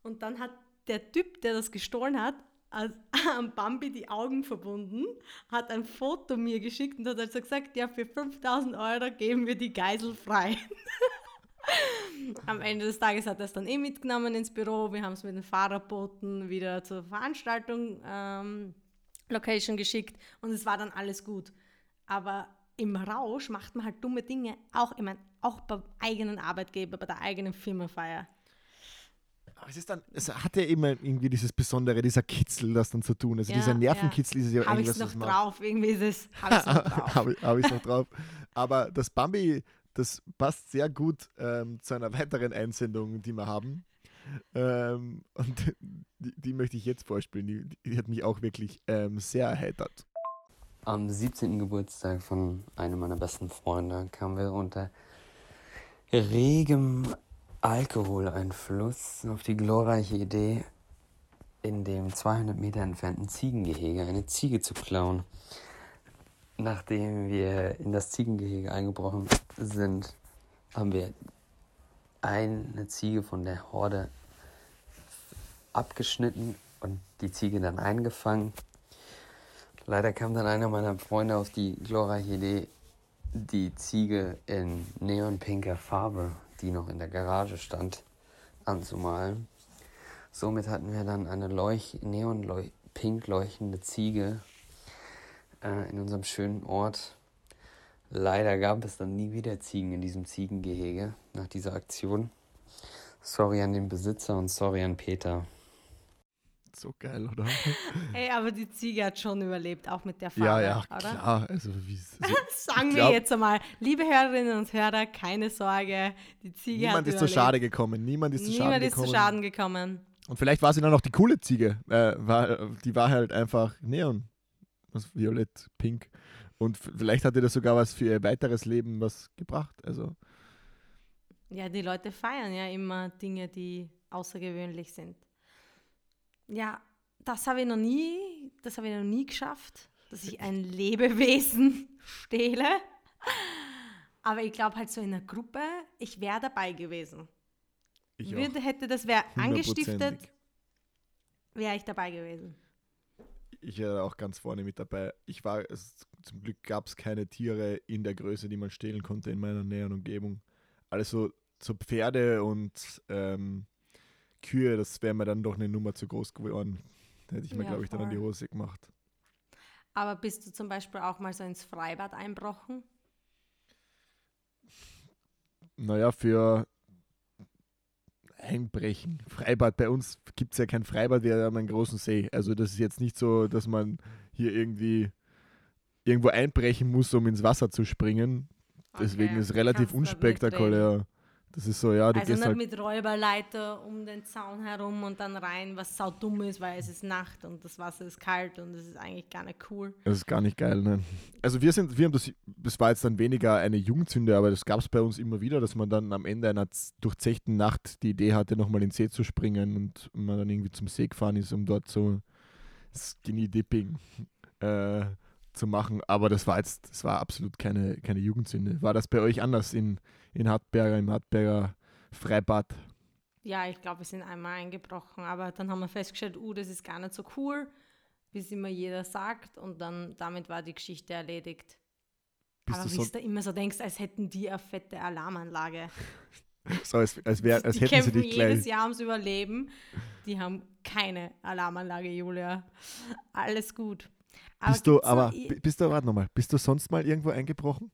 A: Und dann hat der Typ, der das gestohlen hat, [laughs] am Bambi die Augen verbunden, hat ein Foto mir geschickt und hat also gesagt, ja, für 5000 Euro geben wir die Geisel frei. [laughs] Am Ende des Tages hat er es dann eh mitgenommen ins Büro. Wir haben es mit den Fahrerbooten wieder zur Veranstaltung ähm, Location geschickt und es war dann alles gut. Aber im Rausch macht man halt dumme Dinge, auch, ich mein, auch beim eigenen Arbeitgeber, bei der eigenen Firmenfeier.
B: Aber es ist dann, es hat ja immer irgendwie dieses Besondere, dieser Kitzel, das dann zu tun. Also ja, dieser Nervenkitzel ja. ist ja
A: Habe ich es noch drauf, irgendwie ist es. Habe ich es noch [laughs] drauf.
B: Habe hab ich noch drauf. Aber das Bambi, das passt sehr gut ähm, zu einer weiteren Einsendung, die wir haben. Ähm, und die, die, möchte ich jetzt vorspielen. Die, die hat mich auch wirklich ähm, sehr erheitert.
D: Am 17. Geburtstag von einem meiner besten Freunde kamen wir unter regem Alkoholeinfluss auf die glorreiche Idee, in dem 200 Meter entfernten Ziegengehege eine Ziege zu klauen. Nachdem wir in das Ziegengehege eingebrochen sind, haben wir eine Ziege von der Horde abgeschnitten und die Ziege dann eingefangen. Leider kam dann einer meiner Freunde auf die glorreiche Idee, die Ziege in neonpinker Farbe die noch in der Garage stand, anzumalen. Somit hatten wir dann eine leuch neon pink leuchtende Ziege äh, in unserem schönen Ort. Leider gab es dann nie wieder Ziegen in diesem Ziegengehege nach dieser Aktion. Sorry an den Besitzer und sorry an Peter.
B: So geil, oder? [laughs]
A: Ey, aber die Ziege hat schon überlebt, auch mit der Farbe,
B: Ja, ja,
A: oder?
B: klar. Also, wie, [laughs]
A: also, Sagen glaub, wir jetzt einmal, liebe Hörerinnen und Hörer, keine Sorge, die Ziege
B: Niemand
A: hat
B: ist
A: überlebt.
B: zu Schade gekommen. Niemand ist zu Schaden
A: Niemand
B: gekommen.
A: ist zu Schaden gekommen.
B: Und vielleicht war sie dann noch die coole Ziege. Äh, war, die war halt einfach Neon. Was violett, pink. Und vielleicht hat ihr das sogar was für ihr weiteres Leben was gebracht. Also.
A: Ja, die Leute feiern ja immer Dinge, die außergewöhnlich sind. Ja, das habe ich noch nie, das habe ich noch nie geschafft, dass ich ein Lebewesen [laughs] stehle. Aber ich glaube halt so in einer Gruppe, ich wäre dabei gewesen. Ich Würde, hätte das wer angestiftet, wäre ich dabei gewesen.
B: Ich wäre auch ganz vorne mit dabei. Ich war, es, zum Glück gab es keine Tiere in der Größe, die man stehlen konnte in meiner näheren Umgebung. Also so Pferde und ähm, Kühe, das wäre mir dann doch eine Nummer zu groß geworden. Da hätte ich mir, ja, glaube ich, dann an die Hose gemacht.
A: Aber bist du zum Beispiel auch mal so ins Freibad einbrochen?
B: Naja, für Einbrechen. Freibad. Bei uns gibt es ja kein Freibad, wir haben einen großen See. Also das ist jetzt nicht so, dass man hier irgendwie irgendwo einbrechen muss, um ins Wasser zu springen. Deswegen okay. ist es relativ unspektakulär. Das ist so, ja,
A: du also gehst nicht halt mit Räuberleiter um den Zaun herum und dann rein, was sau dumm ist, weil es ist Nacht und das Wasser ist kalt und es ist eigentlich gar nicht cool.
B: Das ist gar nicht geil, ne? Also wir sind, wir haben das, das war jetzt dann weniger eine Jugendzünde, aber das gab es bei uns immer wieder, dass man dann am Ende einer durchzechten Nacht die Idee hatte, nochmal in den See zu springen und man dann irgendwie zum See gefahren ist, um dort so Skinny Dipping äh, zu machen. Aber das war jetzt, das war absolut keine, keine Jugendsünde. War das bei euch anders in in Hartberger, im Hartberger Freibad.
A: Ja, ich glaube, wir sind einmal eingebrochen, aber dann haben wir festgestellt, uh, das ist gar nicht so cool, wie es immer jeder sagt und dann damit war die Geschichte erledigt. Bist aber wie so du immer so denkst, als hätten die eine fette Alarmanlage. [laughs]
B: so, als, als, wär, als
A: die
B: hätten
A: kämpfen
B: sie dich gleich.
A: jedes Jahr ums Überleben. Die haben keine Alarmanlage, Julia. Alles gut.
B: Aber bist du, aber, bist du, warte nochmal, bist du sonst mal irgendwo eingebrochen?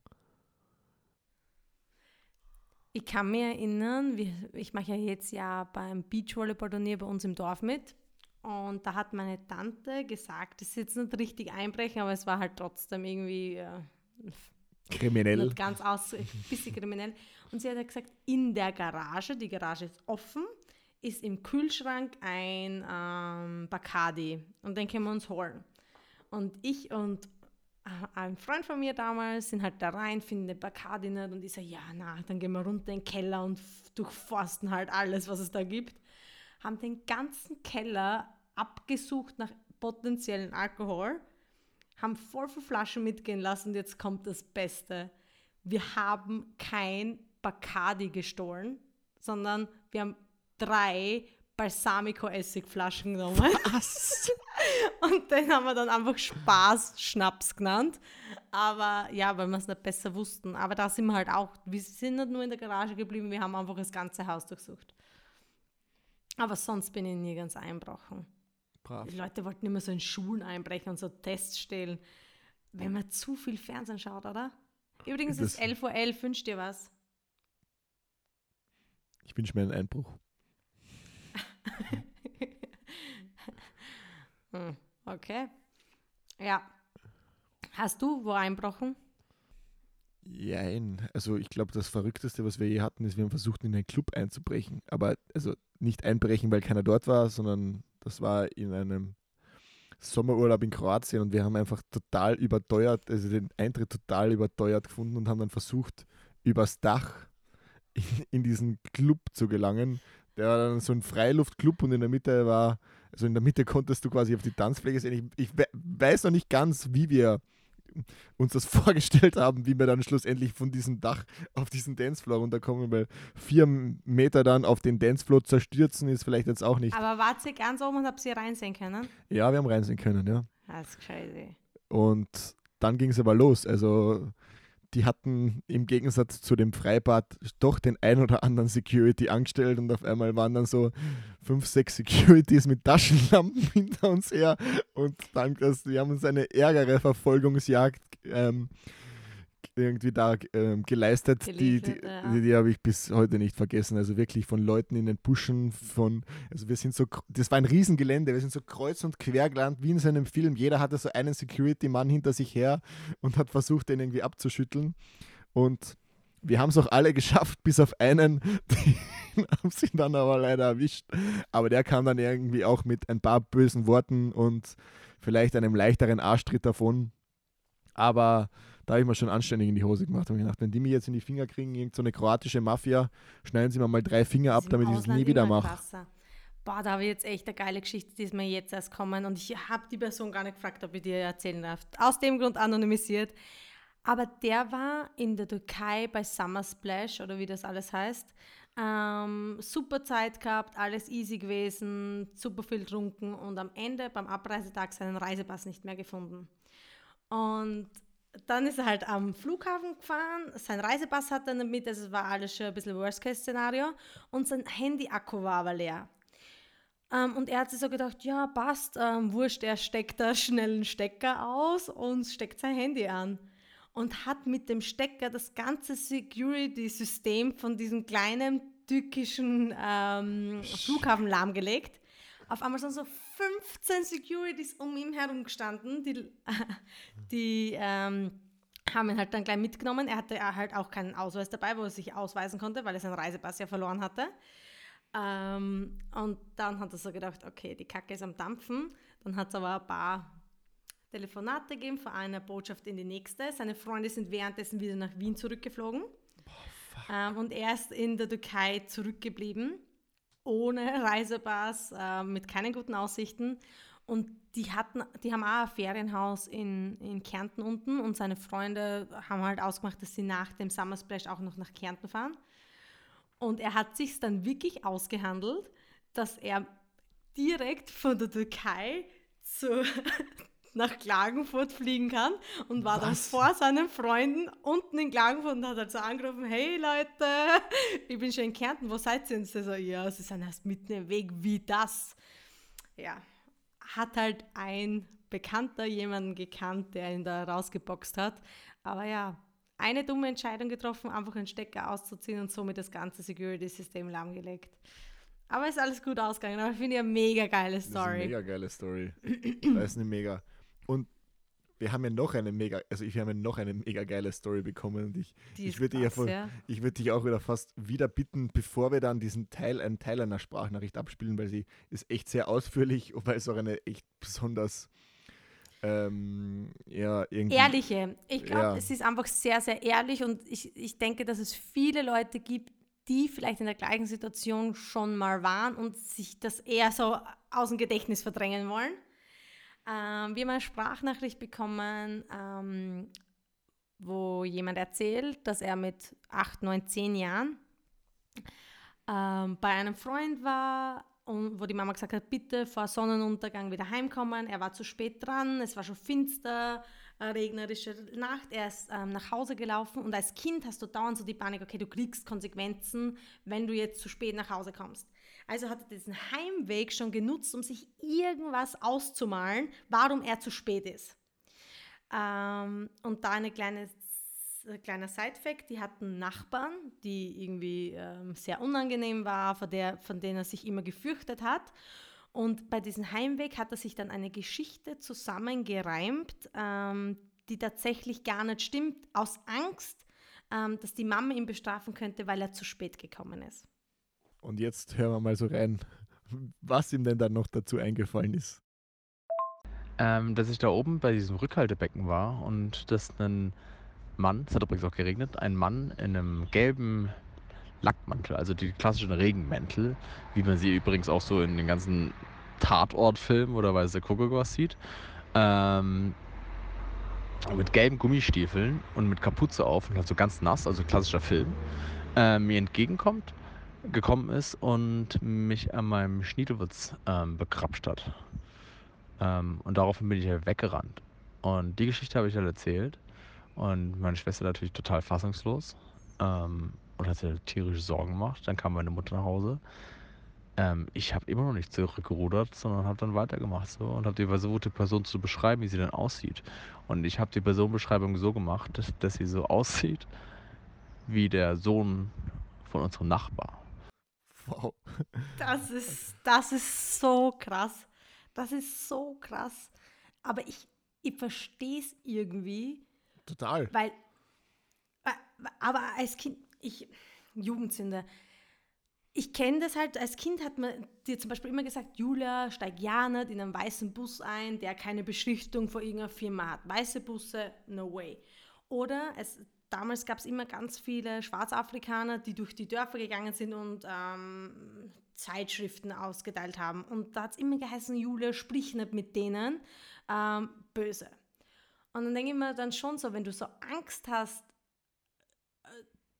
A: Ich kann mich erinnern, ich mache ja jetzt ja beim Beachvolleyball-Turnier bei uns im Dorf mit. Und da hat meine Tante gesagt, das ist jetzt nicht richtig einbrechen, aber es war halt trotzdem irgendwie äh,
B: kriminell.
A: Nicht ganz aus, ein bisschen kriminell. Und sie hat ja gesagt, in der Garage, die Garage ist offen, ist im Kühlschrank ein ähm, Bacardi und den können wir uns holen. Und ich und ein Freund von mir damals sind halt da rein, finden den Bacardi nicht und ich sage, ja, na, dann gehen wir runter in den Keller und durchforsten halt alles, was es da gibt. Haben den ganzen Keller abgesucht nach potenziellen Alkohol, haben voll viele Flaschen mitgehen lassen und jetzt kommt das Beste. Wir haben kein Bacardi gestohlen, sondern wir haben drei Balsamico-Essigflaschen genommen. Was? [laughs] Und den haben wir dann einfach Spaß-Schnaps genannt. Aber ja, weil wir es nicht besser wussten. Aber da sind wir halt auch, wir sind nicht nur in der Garage geblieben, wir haben einfach das ganze Haus durchsucht. Aber sonst bin ich nirgends einbrochen. Brav. Die Leute wollten immer so in Schulen einbrechen und so Tests stellen. Wenn man zu viel Fernsehen schaut, oder? Übrigens das ist 11.11 Uhr, 11, wünscht dir was?
B: Ich wünsche mir einen Einbruch. [laughs]
A: hm, okay. Ja. Hast du wo einbrochen?
B: Jein. Also ich glaube, das Verrückteste, was wir je hatten, ist, wir haben versucht, in einen Club einzubrechen. Aber also nicht einbrechen, weil keiner dort war, sondern das war in einem Sommerurlaub in Kroatien und wir haben einfach total überteuert, also den Eintritt total überteuert gefunden und haben dann versucht, übers Dach in, in diesen Club zu gelangen. Der war dann so ein Freiluftclub und in der Mitte war, also in der Mitte konntest du quasi auf die Tanzfläche sehen. Ich, ich weiß noch nicht ganz, wie wir uns das [laughs] vorgestellt haben, wie wir dann schlussendlich von diesem Dach auf diesen Dancefloor runterkommen, weil vier Meter dann auf den Dancefloor zerstürzen ist vielleicht jetzt auch nicht.
A: Aber wart ihr ganz oben und habt ihr reinsehen können?
B: Ja, wir haben reinsehen können, ja.
A: That's crazy.
B: Und dann ging es aber los. Also die hatten im Gegensatz zu dem Freibad doch den ein oder anderen Security angestellt und auf einmal waren dann so fünf, sechs Securities mit Taschenlampen [laughs] hinter uns her und dann, das, wir haben uns eine ärgere Verfolgungsjagd ähm, irgendwie da ähm, geleistet, die, die, ja. die, die habe ich bis heute nicht vergessen. Also wirklich von Leuten in den Buschen, von, also wir sind so, das war ein Riesengelände, wir sind so kreuz und quer gelandet, wie in seinem Film. Jeder hatte so einen Security-Mann hinter sich her und hat versucht, den irgendwie abzuschütteln. Und wir haben es auch alle [laughs] geschafft, bis auf einen, den haben sie dann aber leider erwischt. Aber der kam dann irgendwie auch mit ein paar bösen Worten und vielleicht einem leichteren Arschtritt davon. Aber da habe ich mir schon anständig in die Hose gemacht und gedacht, wenn die mir jetzt in die Finger kriegen, irgendeine so kroatische Mafia, schneiden sie mir mal drei Finger ab, damit ich es nie wieder mache.
A: Boah, da habe ich jetzt echt eine geile Geschichte, die ist mir jetzt erst kommen und ich habe die Person gar nicht gefragt, ob ich dir erzählen darf. Aus dem Grund anonymisiert. Aber der war in der Türkei bei Summer Splash oder wie das alles heißt. Ähm, super Zeit gehabt, alles easy gewesen, super viel trunken und am Ende beim Abreisetag seinen Reisepass nicht mehr gefunden. Und dann ist er halt am Flughafen gefahren, sein Reisepass hat er mit, also es war alles schon ein bisschen Worst-Case-Szenario und sein Handy-Akku war aber leer. Ähm, und er hat sich so gedacht, ja, passt, ähm, wurscht, er steckt da schnell einen Stecker aus und steckt sein Handy an. Und hat mit dem Stecker das ganze Security-System von diesem kleinen türkischen ähm, Flughafen lahmgelegt. Auf einmal sind so 15 Securities um ihn herum gestanden, die, [laughs] die ähm, haben ihn halt dann gleich mitgenommen. Er hatte halt auch keinen Ausweis dabei, wo er sich ausweisen konnte, weil er seinen Reisepass ja verloren hatte. Ähm, und dann hat er so gedacht, okay, die Kacke ist am Dampfen. Dann hat es aber ein paar Telefonate gegeben von einer Botschaft in die nächste. Seine Freunde sind währenddessen wieder nach Wien zurückgeflogen. Boah, ähm, und er ist in der Türkei zurückgeblieben ohne Reisepass, äh, mit keinen guten Aussichten. Und die hatten, die haben auch ein Ferienhaus in, in Kärnten unten und seine Freunde haben halt ausgemacht, dass sie nach dem Summer Splash auch noch nach Kärnten fahren. Und er hat sich dann wirklich ausgehandelt, dass er direkt von der Türkei zu, nach Klagenfurt fliegen kann und war Was? dann vor seinen Freunden unten in Klagenfurt und hat halt so angerufen, hey Leute, [laughs] ich bin schon in Kärnten, wo seid ihr? Und sie so, ja, sie sind erst mitten im Weg, wie das? Ja, hat halt ein Bekannter jemanden gekannt, der ihn da rausgeboxt hat. Aber ja, eine dumme Entscheidung getroffen, einfach einen Stecker auszuziehen und somit das ganze Security-System lahmgelegt. Aber ist alles gut ausgegangen. Aber ich finde ja mega geile Story. [clears throat] Das ist
B: eine mega geile Story. das ist eine mega. Und wir haben ja noch eine mega, also ich habe ja noch eine mega geile Story bekommen und ich, ich würde dich, ja ja. ich würd dich auch wieder fast wieder bitten, bevor wir dann diesen Teil, einen Teil einer Sprachnachricht abspielen, weil sie ist echt sehr ausführlich und weil es auch eine echt besonders ähm, ja, irgendwie.
A: Ehrliche. Ich glaube, ja. es ist einfach sehr, sehr ehrlich und ich, ich denke, dass es viele Leute gibt, die vielleicht in der gleichen Situation schon mal waren und sich das eher so aus dem Gedächtnis verdrängen wollen. Ähm, wir haben eine Sprachnachricht bekommen, ähm, wo jemand erzählt, dass er mit 8, 9, 10 Jahren ähm, bei einem Freund war und wo die Mama gesagt hat, bitte vor Sonnenuntergang wieder heimkommen. Er war zu spät dran, es war schon finster, regnerische Nacht. Er ist ähm, nach Hause gelaufen und als Kind hast du dauernd so die Panik, okay, du kriegst Konsequenzen, wenn du jetzt zu spät nach Hause kommst. Also hat er diesen Heimweg schon genutzt, um sich irgendwas auszumalen, warum er zu spät ist. Ähm, und da eine kleine kleiner Sidefact, die hatten Nachbarn, die irgendwie ähm, sehr unangenehm war, von, der, von denen er sich immer gefürchtet hat. Und bei diesem Heimweg hat er sich dann eine Geschichte zusammengereimt, ähm, die tatsächlich gar nicht stimmt, aus Angst, ähm, dass die Mama ihn bestrafen könnte, weil er zu spät gekommen ist.
B: Und jetzt hören wir mal so rein, was ihm denn dann noch dazu eingefallen ist.
E: Ähm, dass ich da oben bei diesem Rückhaltebecken war und dass ein Mann, es hat übrigens auch geregnet, ein Mann in einem gelben Lackmantel, also die klassischen Regenmäntel, wie man sie übrigens auch so in den ganzen Tatortfilmen oder weiß der Kuckuck was sieht, ähm, mit gelben Gummistiefeln und mit Kapuze auf und halt so ganz nass, also klassischer Film, äh, mir entgegenkommt, gekommen ist und mich an meinem Schniedelwitz ähm, bekrapscht hat. Ähm, und daraufhin bin ich halt weggerannt. Und die Geschichte habe ich halt erzählt. Und meine Schwester natürlich total fassungslos ähm, und hat sich tierische Sorgen gemacht. Dann kam meine Mutter nach Hause. Ähm, ich habe immer noch nicht zurückgerudert, sondern habe dann weitergemacht so und habe die versucht, die Person zu beschreiben, wie sie dann aussieht. Und ich habe die Personenbeschreibung so gemacht, dass, dass sie so [laughs] aussieht wie der Sohn von unserem Nachbar. [laughs]
A: Wow. Das ist, das ist so krass. Das ist so krass. Aber ich, ich verstehe es irgendwie.
B: Total.
A: Weil, aber als Kind, ich, Jugendsünde, ich kenne das halt, als Kind hat man dir zum Beispiel immer gesagt, Julia, steig ja nicht in einen weißen Bus ein, der keine Beschriftung vor irgendeiner Firma hat. Weiße Busse, no way. Oder es, damals gab es immer ganz viele Schwarzafrikaner, die durch die Dörfer gegangen sind und ähm, Zeitschriften ausgeteilt haben. Und da hat es immer geheißen, Julia, sprich nicht mit denen, ähm, böse. Und dann denke ich mir dann schon so, wenn du so Angst hast,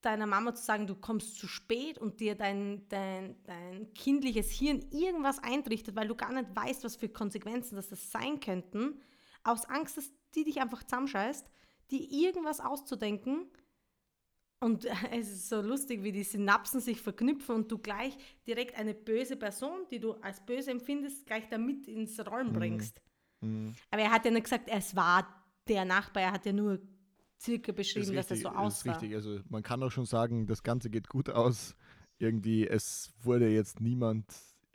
A: deiner Mama zu sagen, du kommst zu spät und dir dein, dein, dein kindliches Hirn irgendwas eintrichtet, weil du gar nicht weißt, was für Konsequenzen das, das sein könnten, aus Angst, dass die dich einfach zusammenscheißt, dir irgendwas auszudenken. Und [laughs] es ist so lustig, wie die Synapsen sich verknüpfen und du gleich direkt eine böse Person, die du als böse empfindest, gleich damit ins Rollen mhm. bringst. Mhm. Aber er hat ja nicht gesagt, es war der Nachbar, er hat ja nur circa beschrieben, dass das so aussah.
B: Ist richtig, also man kann auch schon sagen, das Ganze geht gut aus. Irgendwie, es wurde jetzt niemand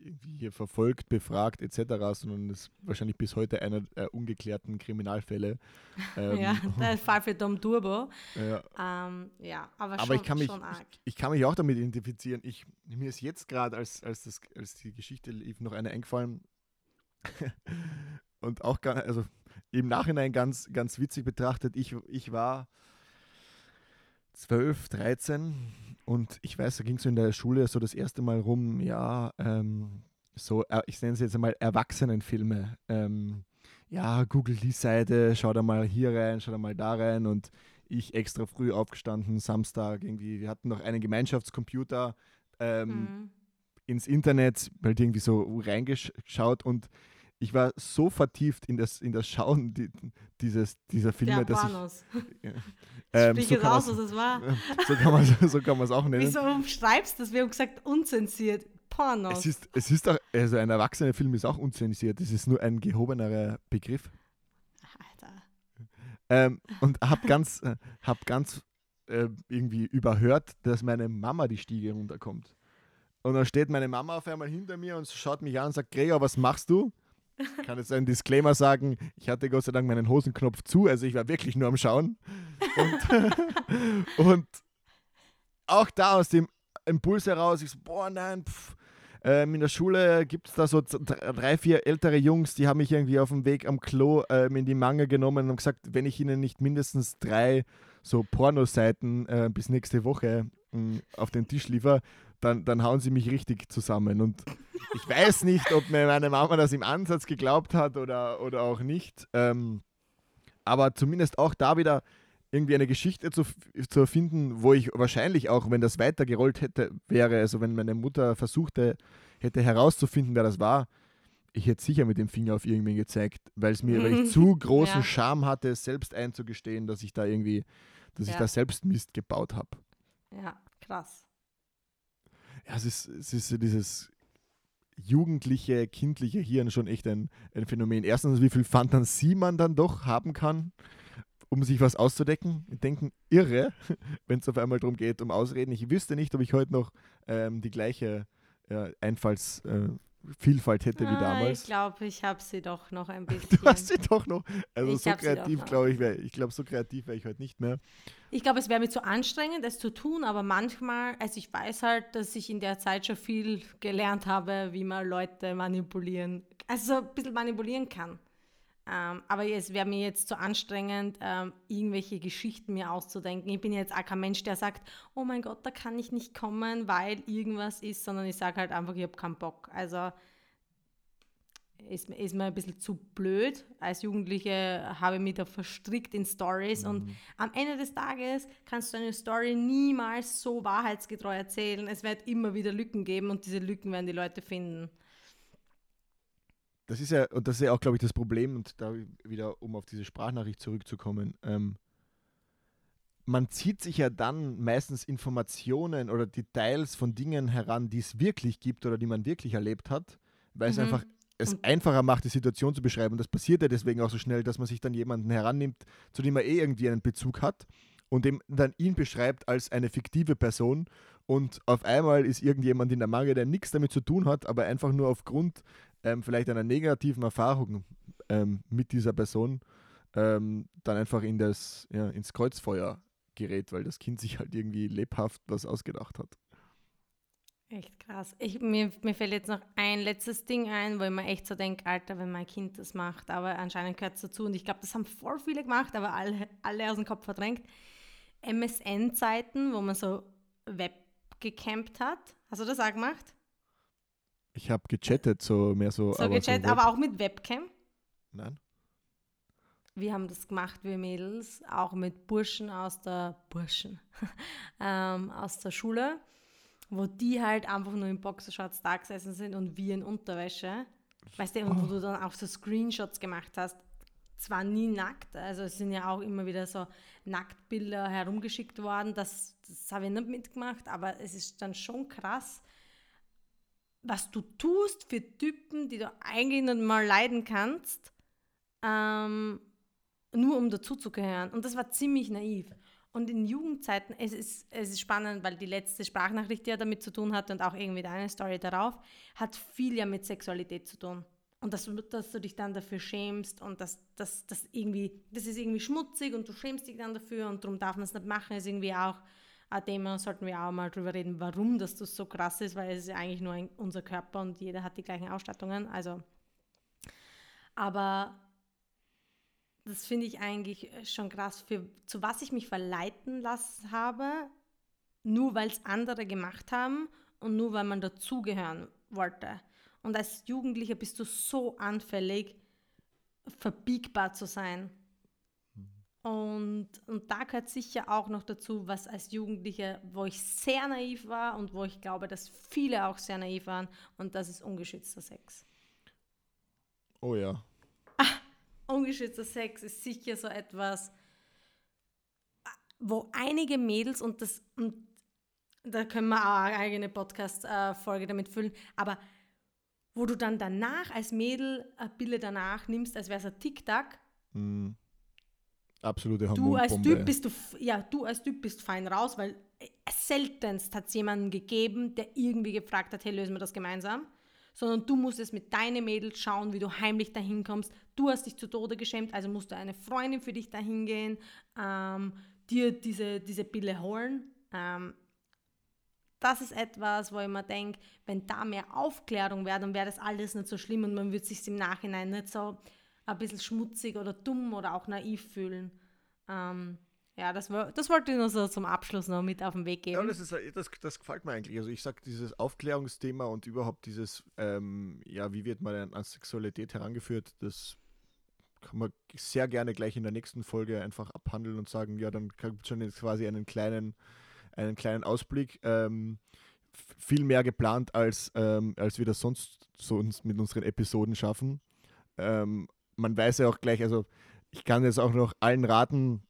B: irgendwie hier verfolgt, befragt etc., sondern es ist wahrscheinlich bis heute einer der ungeklärten Kriminalfälle. [laughs]
A: Ähm, ja, [laughs] der Fall für Dom Turbo. Ja, ähm, ja aber, aber schon,
B: ich, kann mich, ich, ich, kann mich auch damit identifizieren. Ich, mir ist jetzt gerade, als, als, als die Geschichte lief, noch eine eingefallen. [laughs] Und auch gar, also im Nachhinein ganz, ganz witzig betrachtet, ich, ich war 12, 13 und ich weiß, da ging es so in der Schule so das erste Mal rum, ja, ähm, so, äh, ich nenne es jetzt einmal Erwachsenenfilme. Ähm, ja, google die Seite, schau da mal hier rein, schau da mal da rein und ich extra früh aufgestanden, Samstag irgendwie. Wir hatten noch einen Gemeinschaftscomputer ähm, mhm. ins Internet, halt irgendwie so reingeschaut und ich war so vertieft in das, in das Schauen die, dieses, dieser Filme, dass ich. [laughs] Ja,
A: ähm, so raus, was es war. [laughs]
B: So kann man es so auch nennen.
A: Wieso umschreibst du das? Wir haben gesagt, unzensiert. Pornos.
B: Es ist, es ist auch, also ein erwachsener Film ist auch unzensiert. Es ist nur ein gehobenerer Begriff. Alter. Ähm, und hab ganz, äh, hab ganz äh, irgendwie überhört, dass meine Mama die Stiege runterkommt. Und dann steht meine Mama auf einmal hinter mir und schaut mich an und sagt, Gregor, was machst du? Ich kann jetzt einen Disclaimer sagen, ich hatte Gott sei Dank meinen Hosenknopf zu, also ich war wirklich nur am Schauen. Und, [laughs] und auch da aus dem Impuls heraus, ich so, boah, nein, pff, ähm, in der Schule gibt es da so drei, vier ältere Jungs, die haben mich irgendwie auf dem Weg am Klo ähm, in die Mangel genommen und gesagt, wenn ich ihnen nicht mindestens drei so Pornoseiten äh, bis nächste Woche mh, auf den Tisch liefere, dann, dann hauen sie mich richtig zusammen. Und ich weiß nicht, ob mir meine Mama das im Ansatz geglaubt hat oder, oder auch nicht. Ähm, aber zumindest auch da wieder irgendwie eine Geschichte zu, zu erfinden, wo ich wahrscheinlich auch, wenn das weitergerollt hätte, wäre, also wenn meine Mutter versuchte, hätte herauszufinden, wer das war, ich hätte sicher mit dem Finger auf irgendwen gezeigt, weil es mir, [laughs] weil ich zu großen ja. Scham hatte, selbst einzugestehen, dass ich da irgendwie, dass ja. ich da selbst Mist gebaut habe.
A: Ja, krass
B: ja, es ist, es ist dieses jugendliche, kindliche Hirn schon echt ein, ein Phänomen. Erstens, wie viel Fantasie man dann doch haben kann um sich was auszudecken, denken irre, [laughs] wenn es auf einmal darum geht, um Ausreden. Ich wüsste nicht, ob ich heute noch ähm, die gleiche äh, Einfalls, äh, Vielfalt hätte ah, wie damals.
A: Ich glaube, ich habe sie doch noch ein bisschen. [laughs]
B: du hast sie doch noch. Also ich so kreativ, glaube ich, wäre ich glaube, so kreativ wäre ich heute nicht mehr.
A: Ich glaube, es wäre mir zu anstrengend, es zu tun, aber manchmal, also ich weiß halt, dass ich in der Zeit schon viel gelernt habe, wie man Leute manipulieren, also ein bisschen manipulieren kann. Ähm, aber es wäre mir jetzt zu anstrengend, ähm, irgendwelche Geschichten mir auszudenken. Ich bin jetzt auch kein Mensch, der sagt, oh mein Gott, da kann ich nicht kommen, weil irgendwas ist, sondern ich sage halt einfach, ich habe keinen Bock. Also ist, ist mir ein bisschen zu blöd. Als Jugendliche habe ich mich da verstrickt in Stories mhm. und am Ende des Tages kannst du eine Story niemals so wahrheitsgetreu erzählen. Es wird immer wieder Lücken geben und diese Lücken werden die Leute finden
B: das ist ja, und das ist ja auch, glaube ich, das Problem, und da wieder, um auf diese Sprachnachricht zurückzukommen, ähm, man zieht sich ja dann meistens Informationen oder Details von Dingen heran, die es wirklich gibt oder die man wirklich erlebt hat, weil es mhm. einfach es einfacher macht, die Situation zu beschreiben. Und das passiert ja deswegen auch so schnell, dass man sich dann jemanden herannimmt, zu dem man eh irgendwie einen Bezug hat und dem dann ihn beschreibt als eine fiktive Person und auf einmal ist irgendjemand in der Mangel, der nichts damit zu tun hat, aber einfach nur aufgrund ähm, vielleicht einer negativen Erfahrung ähm, mit dieser Person ähm, dann einfach in das, ja, ins Kreuzfeuer gerät, weil das Kind sich halt irgendwie lebhaft was ausgedacht hat.
A: Echt krass. Ich, mir, mir fällt jetzt noch ein letztes Ding ein, wo ich mir echt so denke, Alter, wenn mein Kind das macht, aber anscheinend gehört es dazu und ich glaube, das haben voll viele gemacht, aber alle, alle aus dem Kopf verdrängt. MSN-Zeiten, wo man so Web gecampt hat. Hast du das auch gemacht?
B: Ich habe gechattet, so mehr so.
A: So aber gechattet, so aber auch mit Webcam?
B: Nein.
A: Wir haben das gemacht, wir Mädels, auch mit Burschen aus der Burschen [laughs] ähm, aus der Schule, wo die halt einfach nur in Boxershorts da gesessen sind und wir in Unterwäsche. Weißt du, und wo du dann auch so Screenshots gemacht hast. Zwar nie nackt, also es sind ja auch immer wieder so Nacktbilder herumgeschickt worden, das, das habe ich nicht mitgemacht, aber es ist dann schon krass, was du tust für Typen, die du eigentlich nicht mal leiden kannst, ähm, nur um dazuzugehören. Und das war ziemlich naiv. Und in Jugendzeiten, es ist, es ist spannend, weil die letzte Sprachnachricht, die ja damit zu tun hat und auch irgendwie deine Story darauf, hat viel ja mit Sexualität zu tun. Und dass, dass du dich dann dafür schämst und dass das irgendwie, das ist irgendwie schmutzig und du schämst dich dann dafür und darum darf man es nicht machen, ist irgendwie auch ein Thema, sollten wir auch mal drüber reden, warum das, so krass ist, weil es ist ja eigentlich nur ein, unser Körper und jeder hat die gleichen Ausstattungen. Also, aber das finde ich eigentlich schon krass, für, zu was ich mich verleiten lassen habe, nur weil es andere gemacht haben und nur weil man dazugehören wollte. Und als Jugendlicher bist du so anfällig, verbiegbar zu sein. Und, und da gehört sicher auch noch dazu, was als Jugendliche, wo ich sehr naiv war und wo ich glaube, dass viele auch sehr naiv waren, und das ist ungeschützter Sex.
B: Oh ja.
A: Ah, ungeschützter Sex ist sicher so etwas, wo einige Mädels, und das, und da können wir auch eine eigene Podcast-Folge damit füllen, aber wo du dann danach als Mädel ein Bild danach nimmst, als wäre es ein TikTok. Mhm
B: absolute
A: Du als Typ bist du, ja, du als Typ bist fein raus, weil äh, seltenst hat es jemanden gegeben, der irgendwie gefragt hat, hey, lösen wir das gemeinsam. Sondern du musst es mit deinen Mädels schauen, wie du heimlich dahin kommst. Du hast dich zu Tode geschämt, also musst du eine Freundin für dich dahin gehen, ähm, dir diese, diese Pille holen. Ähm, das ist etwas, wo ich mir denke, wenn da mehr Aufklärung wäre, dann wäre das alles nicht so schlimm und man würde sich im Nachhinein nicht so ein bisschen schmutzig oder dumm oder auch naiv fühlen. Ähm, ja, das, das wollte ich nur so zum Abschluss noch mit auf den Weg geben.
B: Ja, das, ist, das, das gefällt mir eigentlich. Also ich sage, dieses Aufklärungsthema und überhaupt dieses, ähm, ja, wie wird man an Sexualität herangeführt, das kann man sehr gerne gleich in der nächsten Folge einfach abhandeln und sagen, ja, dann gibt es schon jetzt quasi einen kleinen, einen kleinen Ausblick. Ähm, viel mehr geplant, als, ähm, als wir das sonst so uns mit unseren Episoden schaffen. Ähm, man weiß ja auch gleich, also ich kann jetzt auch noch allen raten,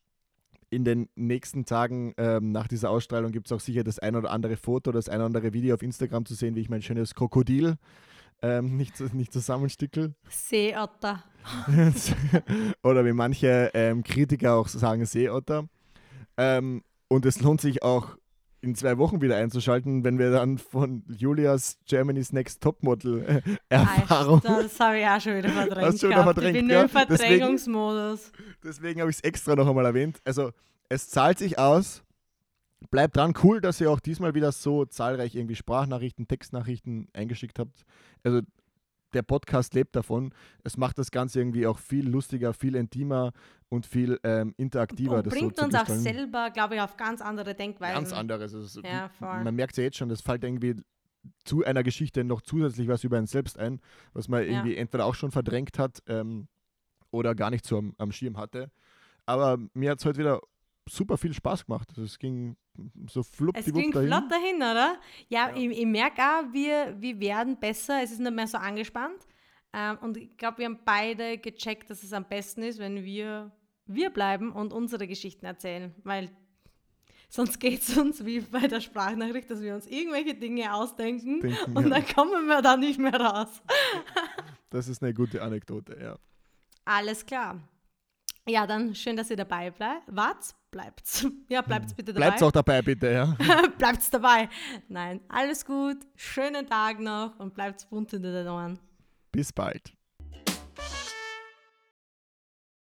B: in den nächsten Tagen ähm, nach dieser Ausstrahlung gibt es auch sicher das ein oder andere Foto, das ein oder andere Video auf Instagram zu sehen, wie ich mein schönes Krokodil ähm, [laughs] nicht, nicht zusammenstickel.
A: Seeotter. [laughs]
B: Oder wie manche ähm, Kritiker auch sagen, Seeotter. Ähm, und es lohnt sich auch in zwei Wochen wieder einzuschalten, wenn wir dann von Julias Germany's Next Topmodel äh, Erfahrung.
A: Das habe ich auch schon wieder [laughs] verdrängt.
B: Hast schon wieder verdrängt
A: ich bin
B: ja?
A: nur im Verdrängungsmodus.
B: Deswegen, deswegen habe ich es extra noch einmal erwähnt. Also es zahlt sich aus. Bleibt dran, cool, dass ihr auch diesmal wieder so zahlreich irgendwie Sprachnachrichten, Textnachrichten eingeschickt habt. Also der Podcast lebt davon. Es macht das Ganze irgendwie auch viel lustiger, viel intimer und viel ähm, interaktiver.
A: Und bringt so uns auch selber, glaube ich, auf ganz andere Denkweisen.
B: Ganz anderes. Also
A: ja,
B: man merkt es ja jetzt schon, das fällt irgendwie zu einer Geschichte noch zusätzlich was über einen selbst ein, was man irgendwie ja. entweder auch schon verdrängt hat ähm, oder gar nicht so am, am Schirm hatte. Aber mir hat es heute wieder super viel Spaß gemacht. Also es ging so flupp
A: Es ging dahin. flott dahin, oder? Ja, ja. ich, ich merke auch, wir, wir werden besser. Es ist nicht mehr so angespannt. Ähm, und ich glaube, wir haben beide gecheckt, dass es am besten ist, wenn wir, wir bleiben und unsere Geschichten erzählen. Weil sonst geht es uns wie bei der Sprachnachricht, dass wir uns irgendwelche Dinge ausdenken Denken, und ja. dann kommen wir da nicht mehr raus.
B: das ist eine gute Anekdote, ja.
A: Alles klar. Ja, dann schön, dass ihr dabei bleibt. Wart, bleibt's. [laughs] Ja, bleibt's bitte dabei.
B: Bleibt's auch dabei, bitte, ja. [laughs]
A: bleibt's dabei. Nein, alles gut. Schönen Tag noch und bleibt's bunt in den Ohren.
B: Bis bald.